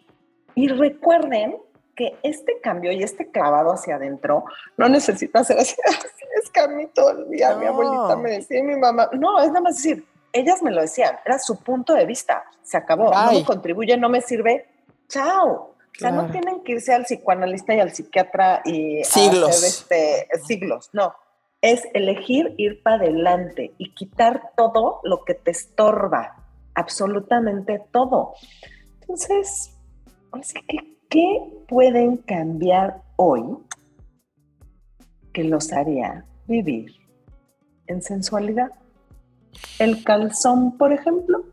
y recuerden que este cambio y este clavado hacia adentro no necesita ser así, es que a mí todo el día mi abuelita me decía y mi mamá, no, es nada más decir, ellas me lo decían, era su punto de vista, se acabó, no me contribuye, no me sirve, chao. O sea, no tienen que irse al psicoanalista y al psiquiatra y siglos. hacer este, siglos, no. Es elegir ir para adelante y quitar todo lo que te estorba, absolutamente todo. Entonces, así que ¿Qué pueden cambiar hoy que los haría vivir en sensualidad? ¿El calzón, por ejemplo?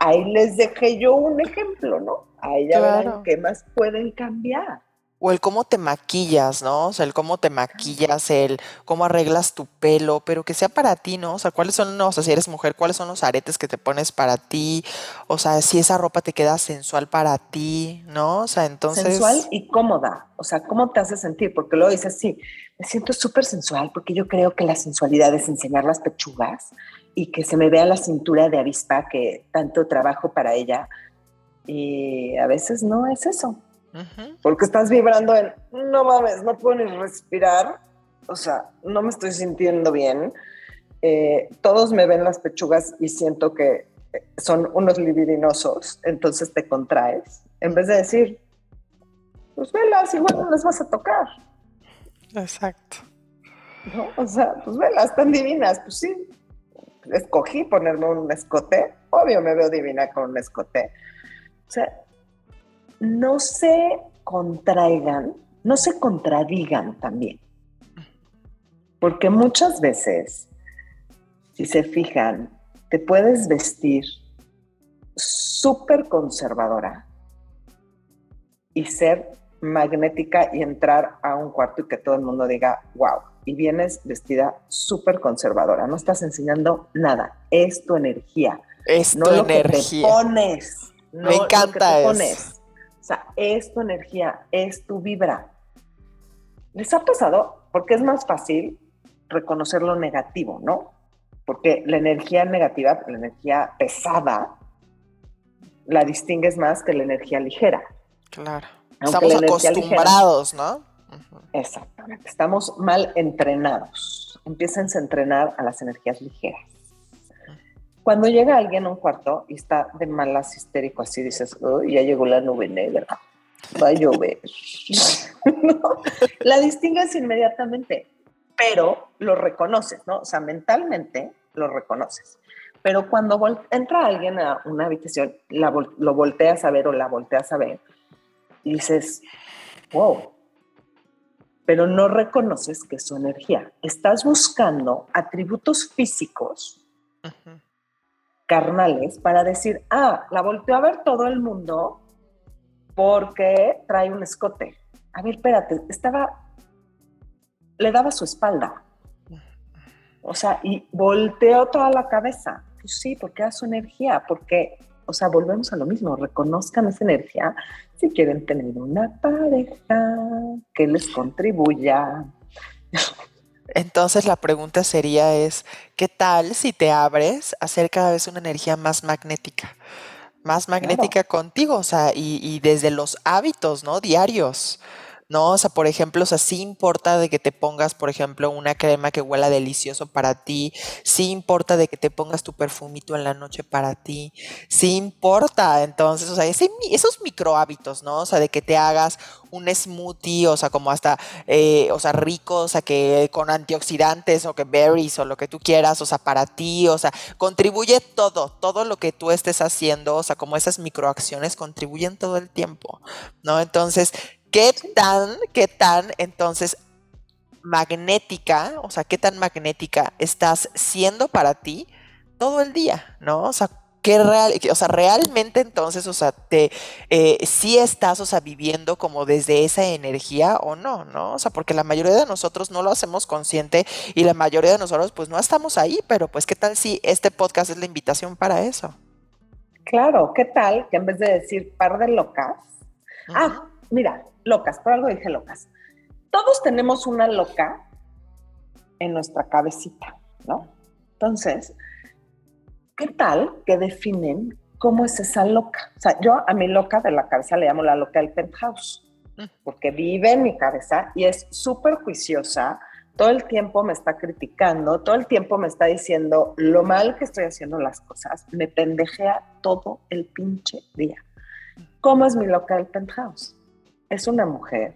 ahí les dejé yo un ejemplo, ¿no? Ahí ya verán qué más pueden cambiar o el cómo te maquillas, ¿no? O sea, el cómo te maquillas, el cómo arreglas tu pelo, pero que sea para ti, ¿no? O sea, cuáles son, o sea, si eres mujer, cuáles son los aretes que te pones para ti, o sea, si esa ropa te queda sensual para ti, ¿no? O sea, entonces... Sensual y cómoda, o sea, ¿cómo te hace sentir? Porque luego dices, sí, me siento súper sensual porque yo creo que la sensualidad es enseñar las pechugas y que se me vea la cintura de avispa que tanto trabajo para ella. Y a veces no es eso. Porque estás vibrando en, no mames, no puedo ni respirar, o sea, no me estoy sintiendo bien. Eh, todos me ven las pechugas y siento que son unos libidinosos, entonces te contraes, en vez de decir, pues velas, igual no las vas a tocar. Exacto. ¿No? O sea, pues velas, están divinas, pues sí. Escogí ponerme un escote, obvio me veo divina con un escote. O sea, no se contraigan, no se contradigan también. Porque muchas veces, si se fijan, te puedes vestir súper conservadora y ser magnética y entrar a un cuarto y que todo el mundo diga, wow, y vienes vestida súper conservadora, no estás enseñando nada, es tu energía. Es no tu lo energía. Que te pones. No Me encanta eso. O sea, es tu energía, es tu vibra. ¿Les ha pasado? Porque es más fácil reconocer lo negativo, ¿no? Porque la energía negativa, la energía pesada, la distingues más que la energía ligera. Claro. Estamos acostumbrados, ¿no? Exactamente. Estamos mal entrenados. Empiecen a entrenar a las energías ligeras. Cuando llega alguien a un cuarto y está de malas histérico, así dices, ya llegó la nube negra, va a llover. La distingues inmediatamente, pero lo reconoces, ¿no? O sea, mentalmente lo reconoces. Pero cuando entra alguien a una habitación, lo volteas a ver o la volteas a ver, y dices, wow, pero no reconoces que es su energía. Estás buscando atributos físicos carnales para decir, ah, la volteó a ver todo el mundo porque trae un escote. A ver, espérate, estaba, le daba su espalda. O sea, y volteó toda la cabeza. Pues sí, porque era su energía, porque, o sea, volvemos a lo mismo, reconozcan esa energía si quieren tener una pareja que les contribuya. Entonces la pregunta sería es, ¿qué tal si te abres a ser cada vez una energía más magnética? Más magnética contigo, o sea, y, y, desde los hábitos, ¿no? Diarios. ¿No? O sea, por ejemplo, o sea, sí importa de que te pongas, por ejemplo, una crema que huela delicioso para ti, sí importa de que te pongas tu perfumito en la noche para ti, sí importa, entonces, o sea, esos micro hábitos, ¿no? O sea, de que te hagas un smoothie, o sea, como hasta, eh, o sea, rico, o sea, que con antioxidantes o que berries o lo que tú quieras, o sea, para ti, o sea, contribuye todo, todo lo que tú estés haciendo, o sea, como esas microacciones contribuyen todo el tiempo, ¿no? Entonces, ¿Qué tan, qué tan entonces magnética, o sea, qué tan magnética estás siendo para ti todo el día, ¿no? O sea, ¿qué real, o sea, realmente entonces, o sea, te, eh, sí estás, o sea, viviendo como desde esa energía o no, ¿no? O sea, porque la mayoría de nosotros no lo hacemos consciente y la mayoría de nosotros pues no estamos ahí, pero pues qué tal si este podcast es la invitación para eso. Claro, ¿qué tal que en vez de decir par de locas, ah, mira, locas, por algo dije locas. Todos tenemos una loca en nuestra cabecita, ¿no? Entonces, ¿qué tal que definen cómo es esa loca? O sea, yo a mi loca de la cabeza le llamo la loca del penthouse, mm. porque vive en mi cabeza y es súper juiciosa, todo el tiempo me está criticando, todo el tiempo me está diciendo lo mal que estoy haciendo las cosas, me pendejea todo el pinche día. ¿Cómo es mi loca del penthouse? Es una mujer,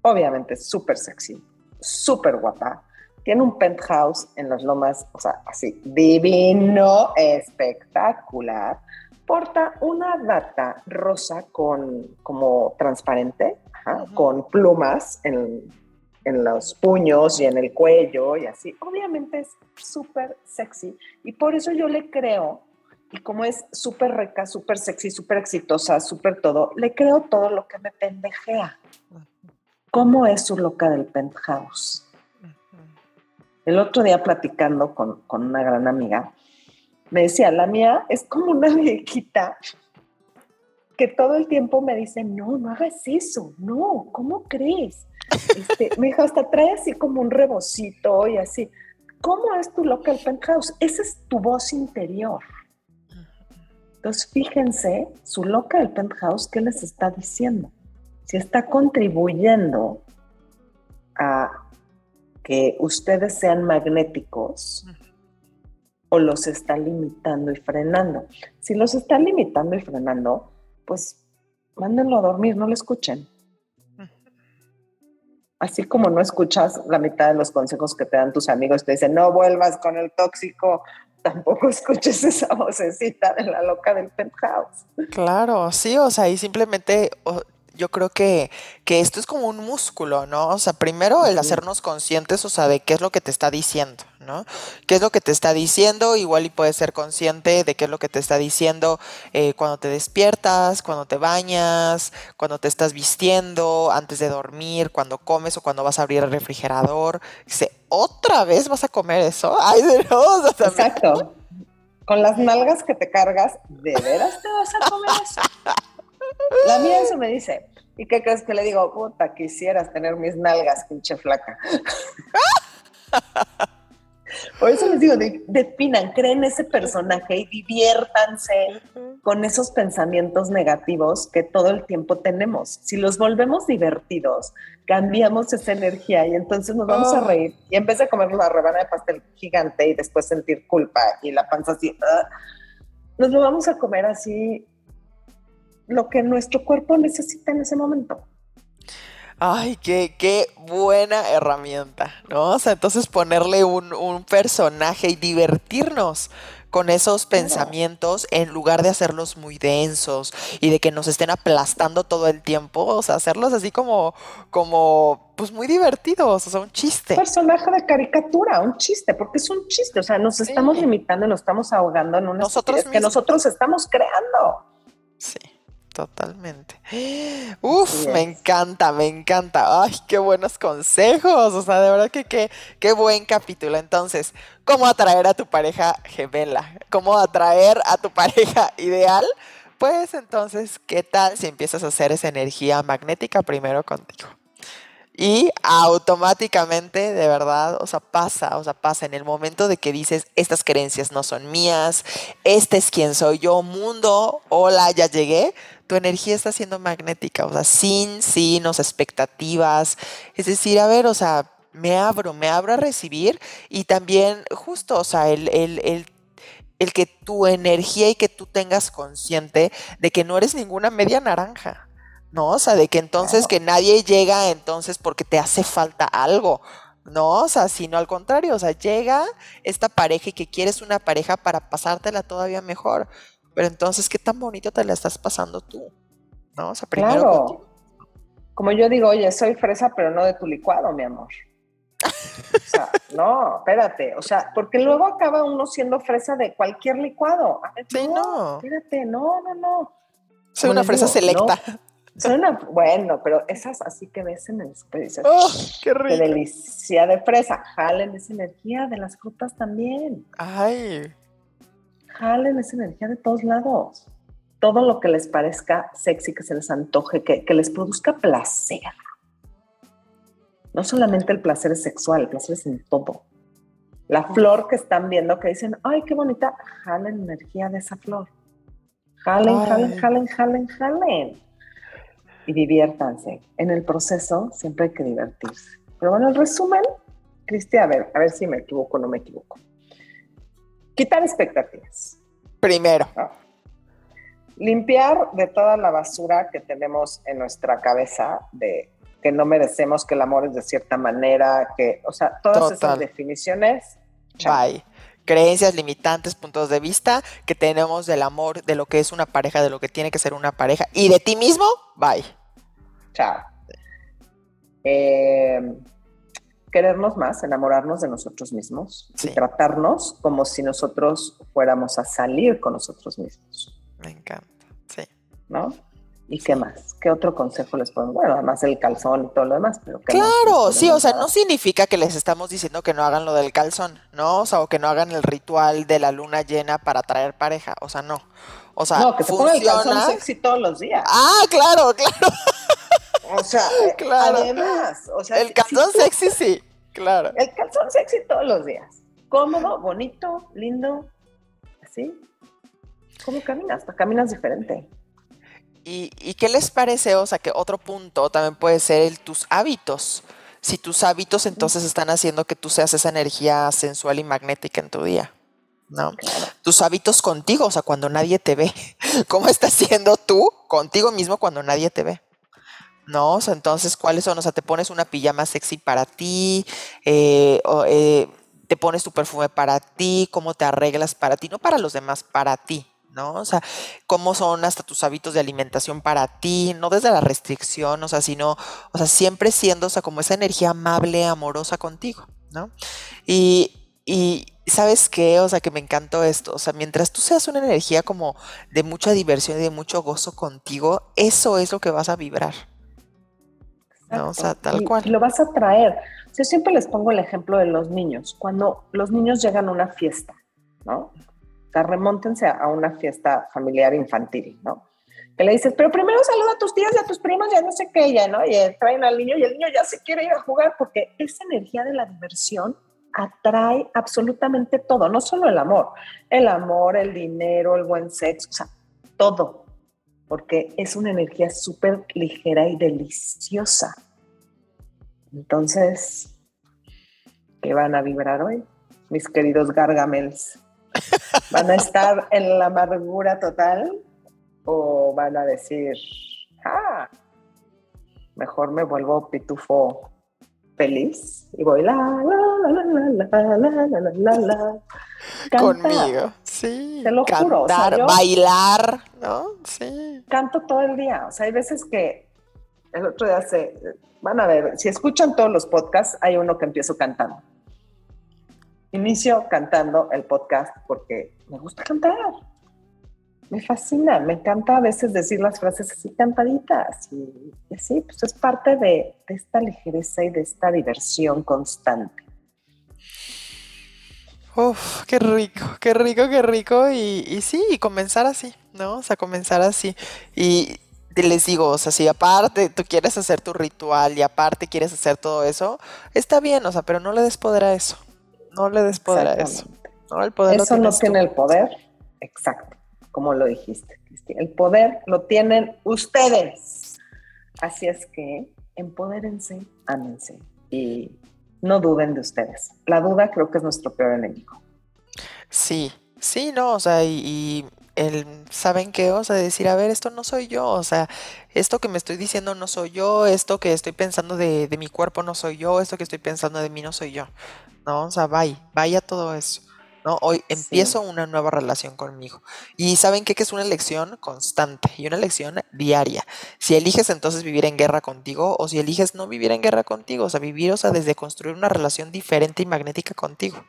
obviamente súper sexy, súper guapa, tiene un penthouse en las lomas, o sea, así, divino, espectacular. Porta una data rosa con, como transparente, con plumas en, en los puños y en el cuello y así. Obviamente es súper sexy y por eso yo le creo, y como es súper rica, súper sexy, súper exitosa, súper todo, le creo todo lo que me pendejea. ¿Cómo es su loca del penthouse? El otro día platicando con, con una gran amiga, me decía, la mía es como una viejita que todo el tiempo me dice, no, no hagas eso, no, ¿cómo crees? Este, me dijo, hasta trae así como un rebocito y así. ¿Cómo es tu local penthouse? Esa es tu voz interior. Entonces, fíjense, su local penthouse, ¿qué les está diciendo? Si está contribuyendo a que ustedes sean magnéticos o los está limitando y frenando. Si los está limitando y frenando, pues mándenlo a dormir, no lo escuchen. Así como no escuchas la mitad de los consejos que te dan tus amigos, te dicen, no vuelvas con el tóxico, tampoco escuches esa vocecita de la loca del penthouse. Claro, sí, o sea, y simplemente yo creo que, que esto es como un músculo, ¿no? O sea, primero el hacernos conscientes, o sea, de qué es lo que te está diciendo, ¿no? ¿Qué es lo que te está diciendo? Igual y puedes ser consciente de qué es lo que te está diciendo eh, cuando te despiertas, cuando te bañas, cuando te estás vistiendo, antes de dormir, cuando comes o cuando vas a abrir el refrigerador. ¿Otra vez vas a comer eso? Ay, de no, Exacto. Con las nalgas que te cargas, ¿de veras te vas a comer eso? La mía eso me dice. ¿Y qué crees que le digo? Puta, quisieras tener mis nalgas, pinche flaca. Por eso les digo, definan, creen ese personaje y diviértanse con esos pensamientos negativos que todo el tiempo tenemos. Si los volvemos divertidos, cambiamos esa energía y entonces nos vamos a oh. reír. Y en vez de comer una rebanada de pastel gigante y después sentir culpa y la panza así, ah, nos lo vamos a comer así lo que nuestro cuerpo necesita en ese momento. Ay, qué, qué buena herramienta, ¿no? O sea, entonces ponerle un, personaje y divertirnos con esos pensamientos en lugar de hacerlos muy densos y de que nos estén aplastando todo el tiempo, o sea, hacerlos así como, como, pues muy divertidos, o sea, un chiste. Un personaje de caricatura, un chiste, porque es un chiste, o sea, nos estamos limitando, nos estamos ahogando en una nosotros que nosotros estamos creando. Sí. Totalmente. Uf, me encanta, me encanta. Ay, qué buenos consejos. O sea, de verdad que qué, qué buen capítulo. Entonces, ¿cómo atraer a tu pareja gemela? ¿Cómo atraer a tu pareja ideal? Pues entonces, ¿qué tal si empiezas a hacer esa energía magnética primero contigo? Y automáticamente, de verdad, o sea, pasa, o sea, pasa en el momento de que dices, estas creencias no son mías, este es quien soy yo, mundo, hola, ya llegué, tu energía está siendo magnética, o sea, sin, sin, o expectativas. Es decir, a ver, o sea, me abro, me abro a recibir y también justo, o sea, el, el, el que tu energía y que tú tengas consciente de que no eres ninguna media naranja. ¿No? O sea, de que entonces que nadie llega entonces porque te hace falta algo, ¿no? O sea, sino al contrario, o sea, llega esta pareja y que quieres una pareja para pasártela todavía mejor. Pero entonces, ¿qué tan bonito te la estás pasando tú? ¿No? O sea, primero. Claro. Como yo digo, oye, soy fresa, pero no de tu licuado, mi amor. O sea, no, espérate. O sea, porque luego acaba uno siendo fresa de cualquier licuado. sí, no, Espérate, no, no, no. Soy una fresa selecta. Soy una, bueno, pero esas así que ves en el dices, oh, qué rico. Qué delicia de fresa. Jalen esa energía de las frutas también. Ay. Jalen esa energía de todos lados. Todo lo que les parezca sexy, que se les antoje, que, que les produzca placer no solamente el placer es sexual, el placer es en todo. La flor que están viendo que dicen, ay, qué bonita, jalen energía de esa flor. Jalen, jalen, jalen, jalen, jalen. Y diviértanse. En el proceso siempre hay que divertirse. Pero bueno, el resumen, Cristi, a ver, a ver si me equivoco o no me equivoco. Quitar expectativas. Primero. Limpiar de toda la basura que tenemos en nuestra cabeza de que no merecemos, que el amor es de cierta manera, que, o sea, todas esas definiciones. Bye. Creencias limitantes, puntos de vista que tenemos del amor, de lo que es una pareja, de lo que tiene que ser una pareja y de ti mismo, bye. Chao. Em, querernos más, enamorarnos de nosotros mismos y tratarnos como si nosotros fuéramos a salir con nosotros mismos. Me encanta, sí. ¿No? ¿Y qué más? ¿Qué otro consejo les pongo? Bueno, además el calzón y todo lo demás, pero Claro, sí, o sea, no significa que les estamos diciendo que no hagan lo del calzón, ¿no? O sea, o que no hagan el ritual de la luna llena para traer pareja, o sea, no. O sea, no, que se ponga el calzón sexy todos los días. Ah, claro, claro. O sea, claro. además, o sea, el calzón sexy sí, claro. El calzón sexy todos los días. Cómodo, bonito, lindo, así. ¿Cómo caminas? Hasta caminas diferente. ¿Y, qué les parece? O sea, que otro punto también puede ser el, tus hábitos. Si tus hábitos entonces están haciendo que tú seas esa energía sensual y magnética en tu día. ¿no? Tus hábitos contigo, o sea, cuando nadie te ve. ¿Cómo estás siendo tú contigo mismo cuando nadie te ve? ¿No? O sea, entonces, ¿cuáles son? O sea, te pones una pijama sexy para ti, eh, eh, te pones tu perfume para ti, cómo te arreglas para ti, no para los demás, para ti. ¿No? O sea, cómo son hasta tus hábitos de alimentación para ti, no desde la restricción, o sea, sino, o sea, siempre siendo, o sea, como esa energía amable, amorosa contigo, ¿no? Y, y ¿sabes qué? O sea, que me encantó esto, o sea, mientras tú seas una energía como de mucha diversión y de mucho gozo contigo, eso es lo que vas a vibrar. ¿no? O sea, tal cual. Y lo vas a traer. Yo siempre les pongo el ejemplo de los niños. Cuando los niños llegan a una fiesta, ¿no? Remóntense a una fiesta familiar infantil, ¿no? Que le dices, pero primero saluda a tus tías y a tus primos, ya no sé qué, ya, ¿no? Y traen al niño y el niño ya se quiere ir a jugar porque esa energía de la diversión atrae absolutamente todo, no solo el amor, el amor, el dinero, el buen sexo, o sea, todo, porque es una energía súper ligera y deliciosa. Entonces, ¿qué van a vibrar hoy, mis queridos gargamels? ¿Van a estar en la amargura total o van a decir, ah, mejor me vuelvo pitufo feliz y voy la la la la la la la la la conmigo sí te lo juro bailar no sí canto todo el día o sea hay veces que el otro día se van a ver si escuchan todos los podcasts hay uno que empiezo cantando Inicio cantando el podcast porque me gusta cantar. Me fascina, me encanta a veces decir las frases así cantaditas. Y, sí, pues es parte de, esta ligereza y de esta diversión constante. Uf, qué rico, qué rico, qué rico. Y, y sí, y comenzar así, ¿no? O sea, comenzar así. Y les digo, o sea, si aparte tú quieres hacer tu ritual y aparte quieres hacer todo eso, está bien, o sea, pero no le des poder a eso. No le des poder a eso. No, el poder eso no tiene el poder. Exacto, como lo dijiste, El poder lo tienen ustedes. Así es que empodérense, ámense y no duden de ustedes. La duda creo que es nuestro peor enemigo. Sí, sí, no, o sea, y, el, ¿saben qué? O sea, decir, a ver, esto no soy yo, o sea, esto que me estoy diciendo no soy yo, esto que estoy pensando de, de mi cuerpo no soy yo, esto que estoy pensando de mí no soy yo. ¿No? O sea, vaya, vaya todo eso. ¿no? Hoy empiezo una nueva relación conmigo. Y saben qué? que es una elección constante y una elección diaria. Si eliges entonces vivir en guerra contigo o si eliges no vivir en guerra contigo, o sea, vivir, o sea, desde construir una relación diferente y magnética contigo.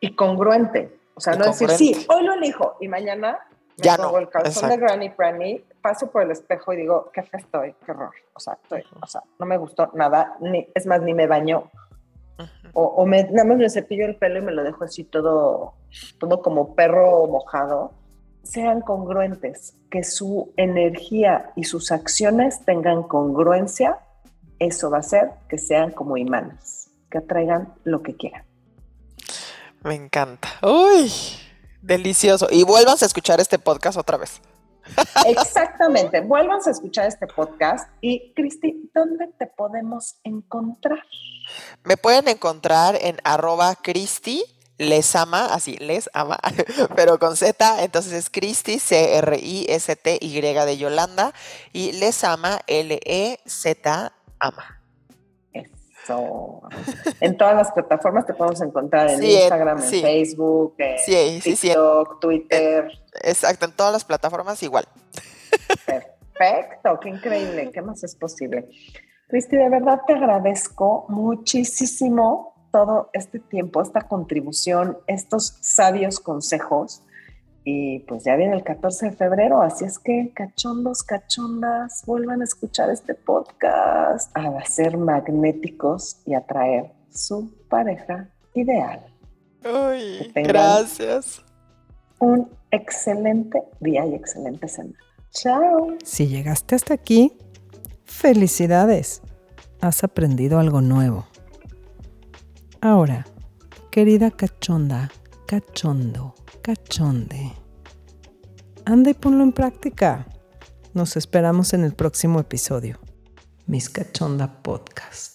Y congruente. O sea, no decir, sí, hoy lo elijo y mañana me ya pongo no, el calzón de Granny Granny, paso por el espejo y digo, qué fe estoy, qué horror. O sea, estoy, o sea, no me gustó nada, ni, es más, ni me baño o, me, nada más me cepillo el pelo y me lo dejo así todo, todo como perro mojado, sean congruentes, que su energía y sus acciones tengan congruencia, eso va a hacer que sean como imanes, que atraigan lo que quieran. Me encanta. Uy, delicioso. Y vuelvas a escuchar este podcast otra vez. Exactamente. Vuelvan a escuchar este podcast. Y Cristi, ¿dónde te podemos encontrar? Me pueden encontrar en arroba Cristi les ama, así, les ama, pero con Z, entonces es Cristi, C-R-I-S-T-Y de Yolanda, y les ama, L-E-Z, ama. En todas las plataformas te podemos encontrar en Instagram, en Facebook, en TikTok, Twitter. Exacto, en todas las plataformas igual. Perfecto, qué increíble, ¿qué más es posible? Cristi, de verdad te agradezco muchísimo todo este tiempo, esta contribución, estos sabios consejos. Y pues ya viene el 14 de febrero, así es que cachondos, cachondas, vuelvan a escuchar este podcast, a ser magnéticos y atraer su pareja ideal. Uy, gracias. Un excelente día y excelente semana. Chao. Si llegaste hasta aquí, Felicidades, has aprendido algo nuevo. Ahora, querida cachonda, cachondo, cachonde, anda y ponlo en práctica. Nos esperamos en el próximo episodio. Mis Cachonda Podcast.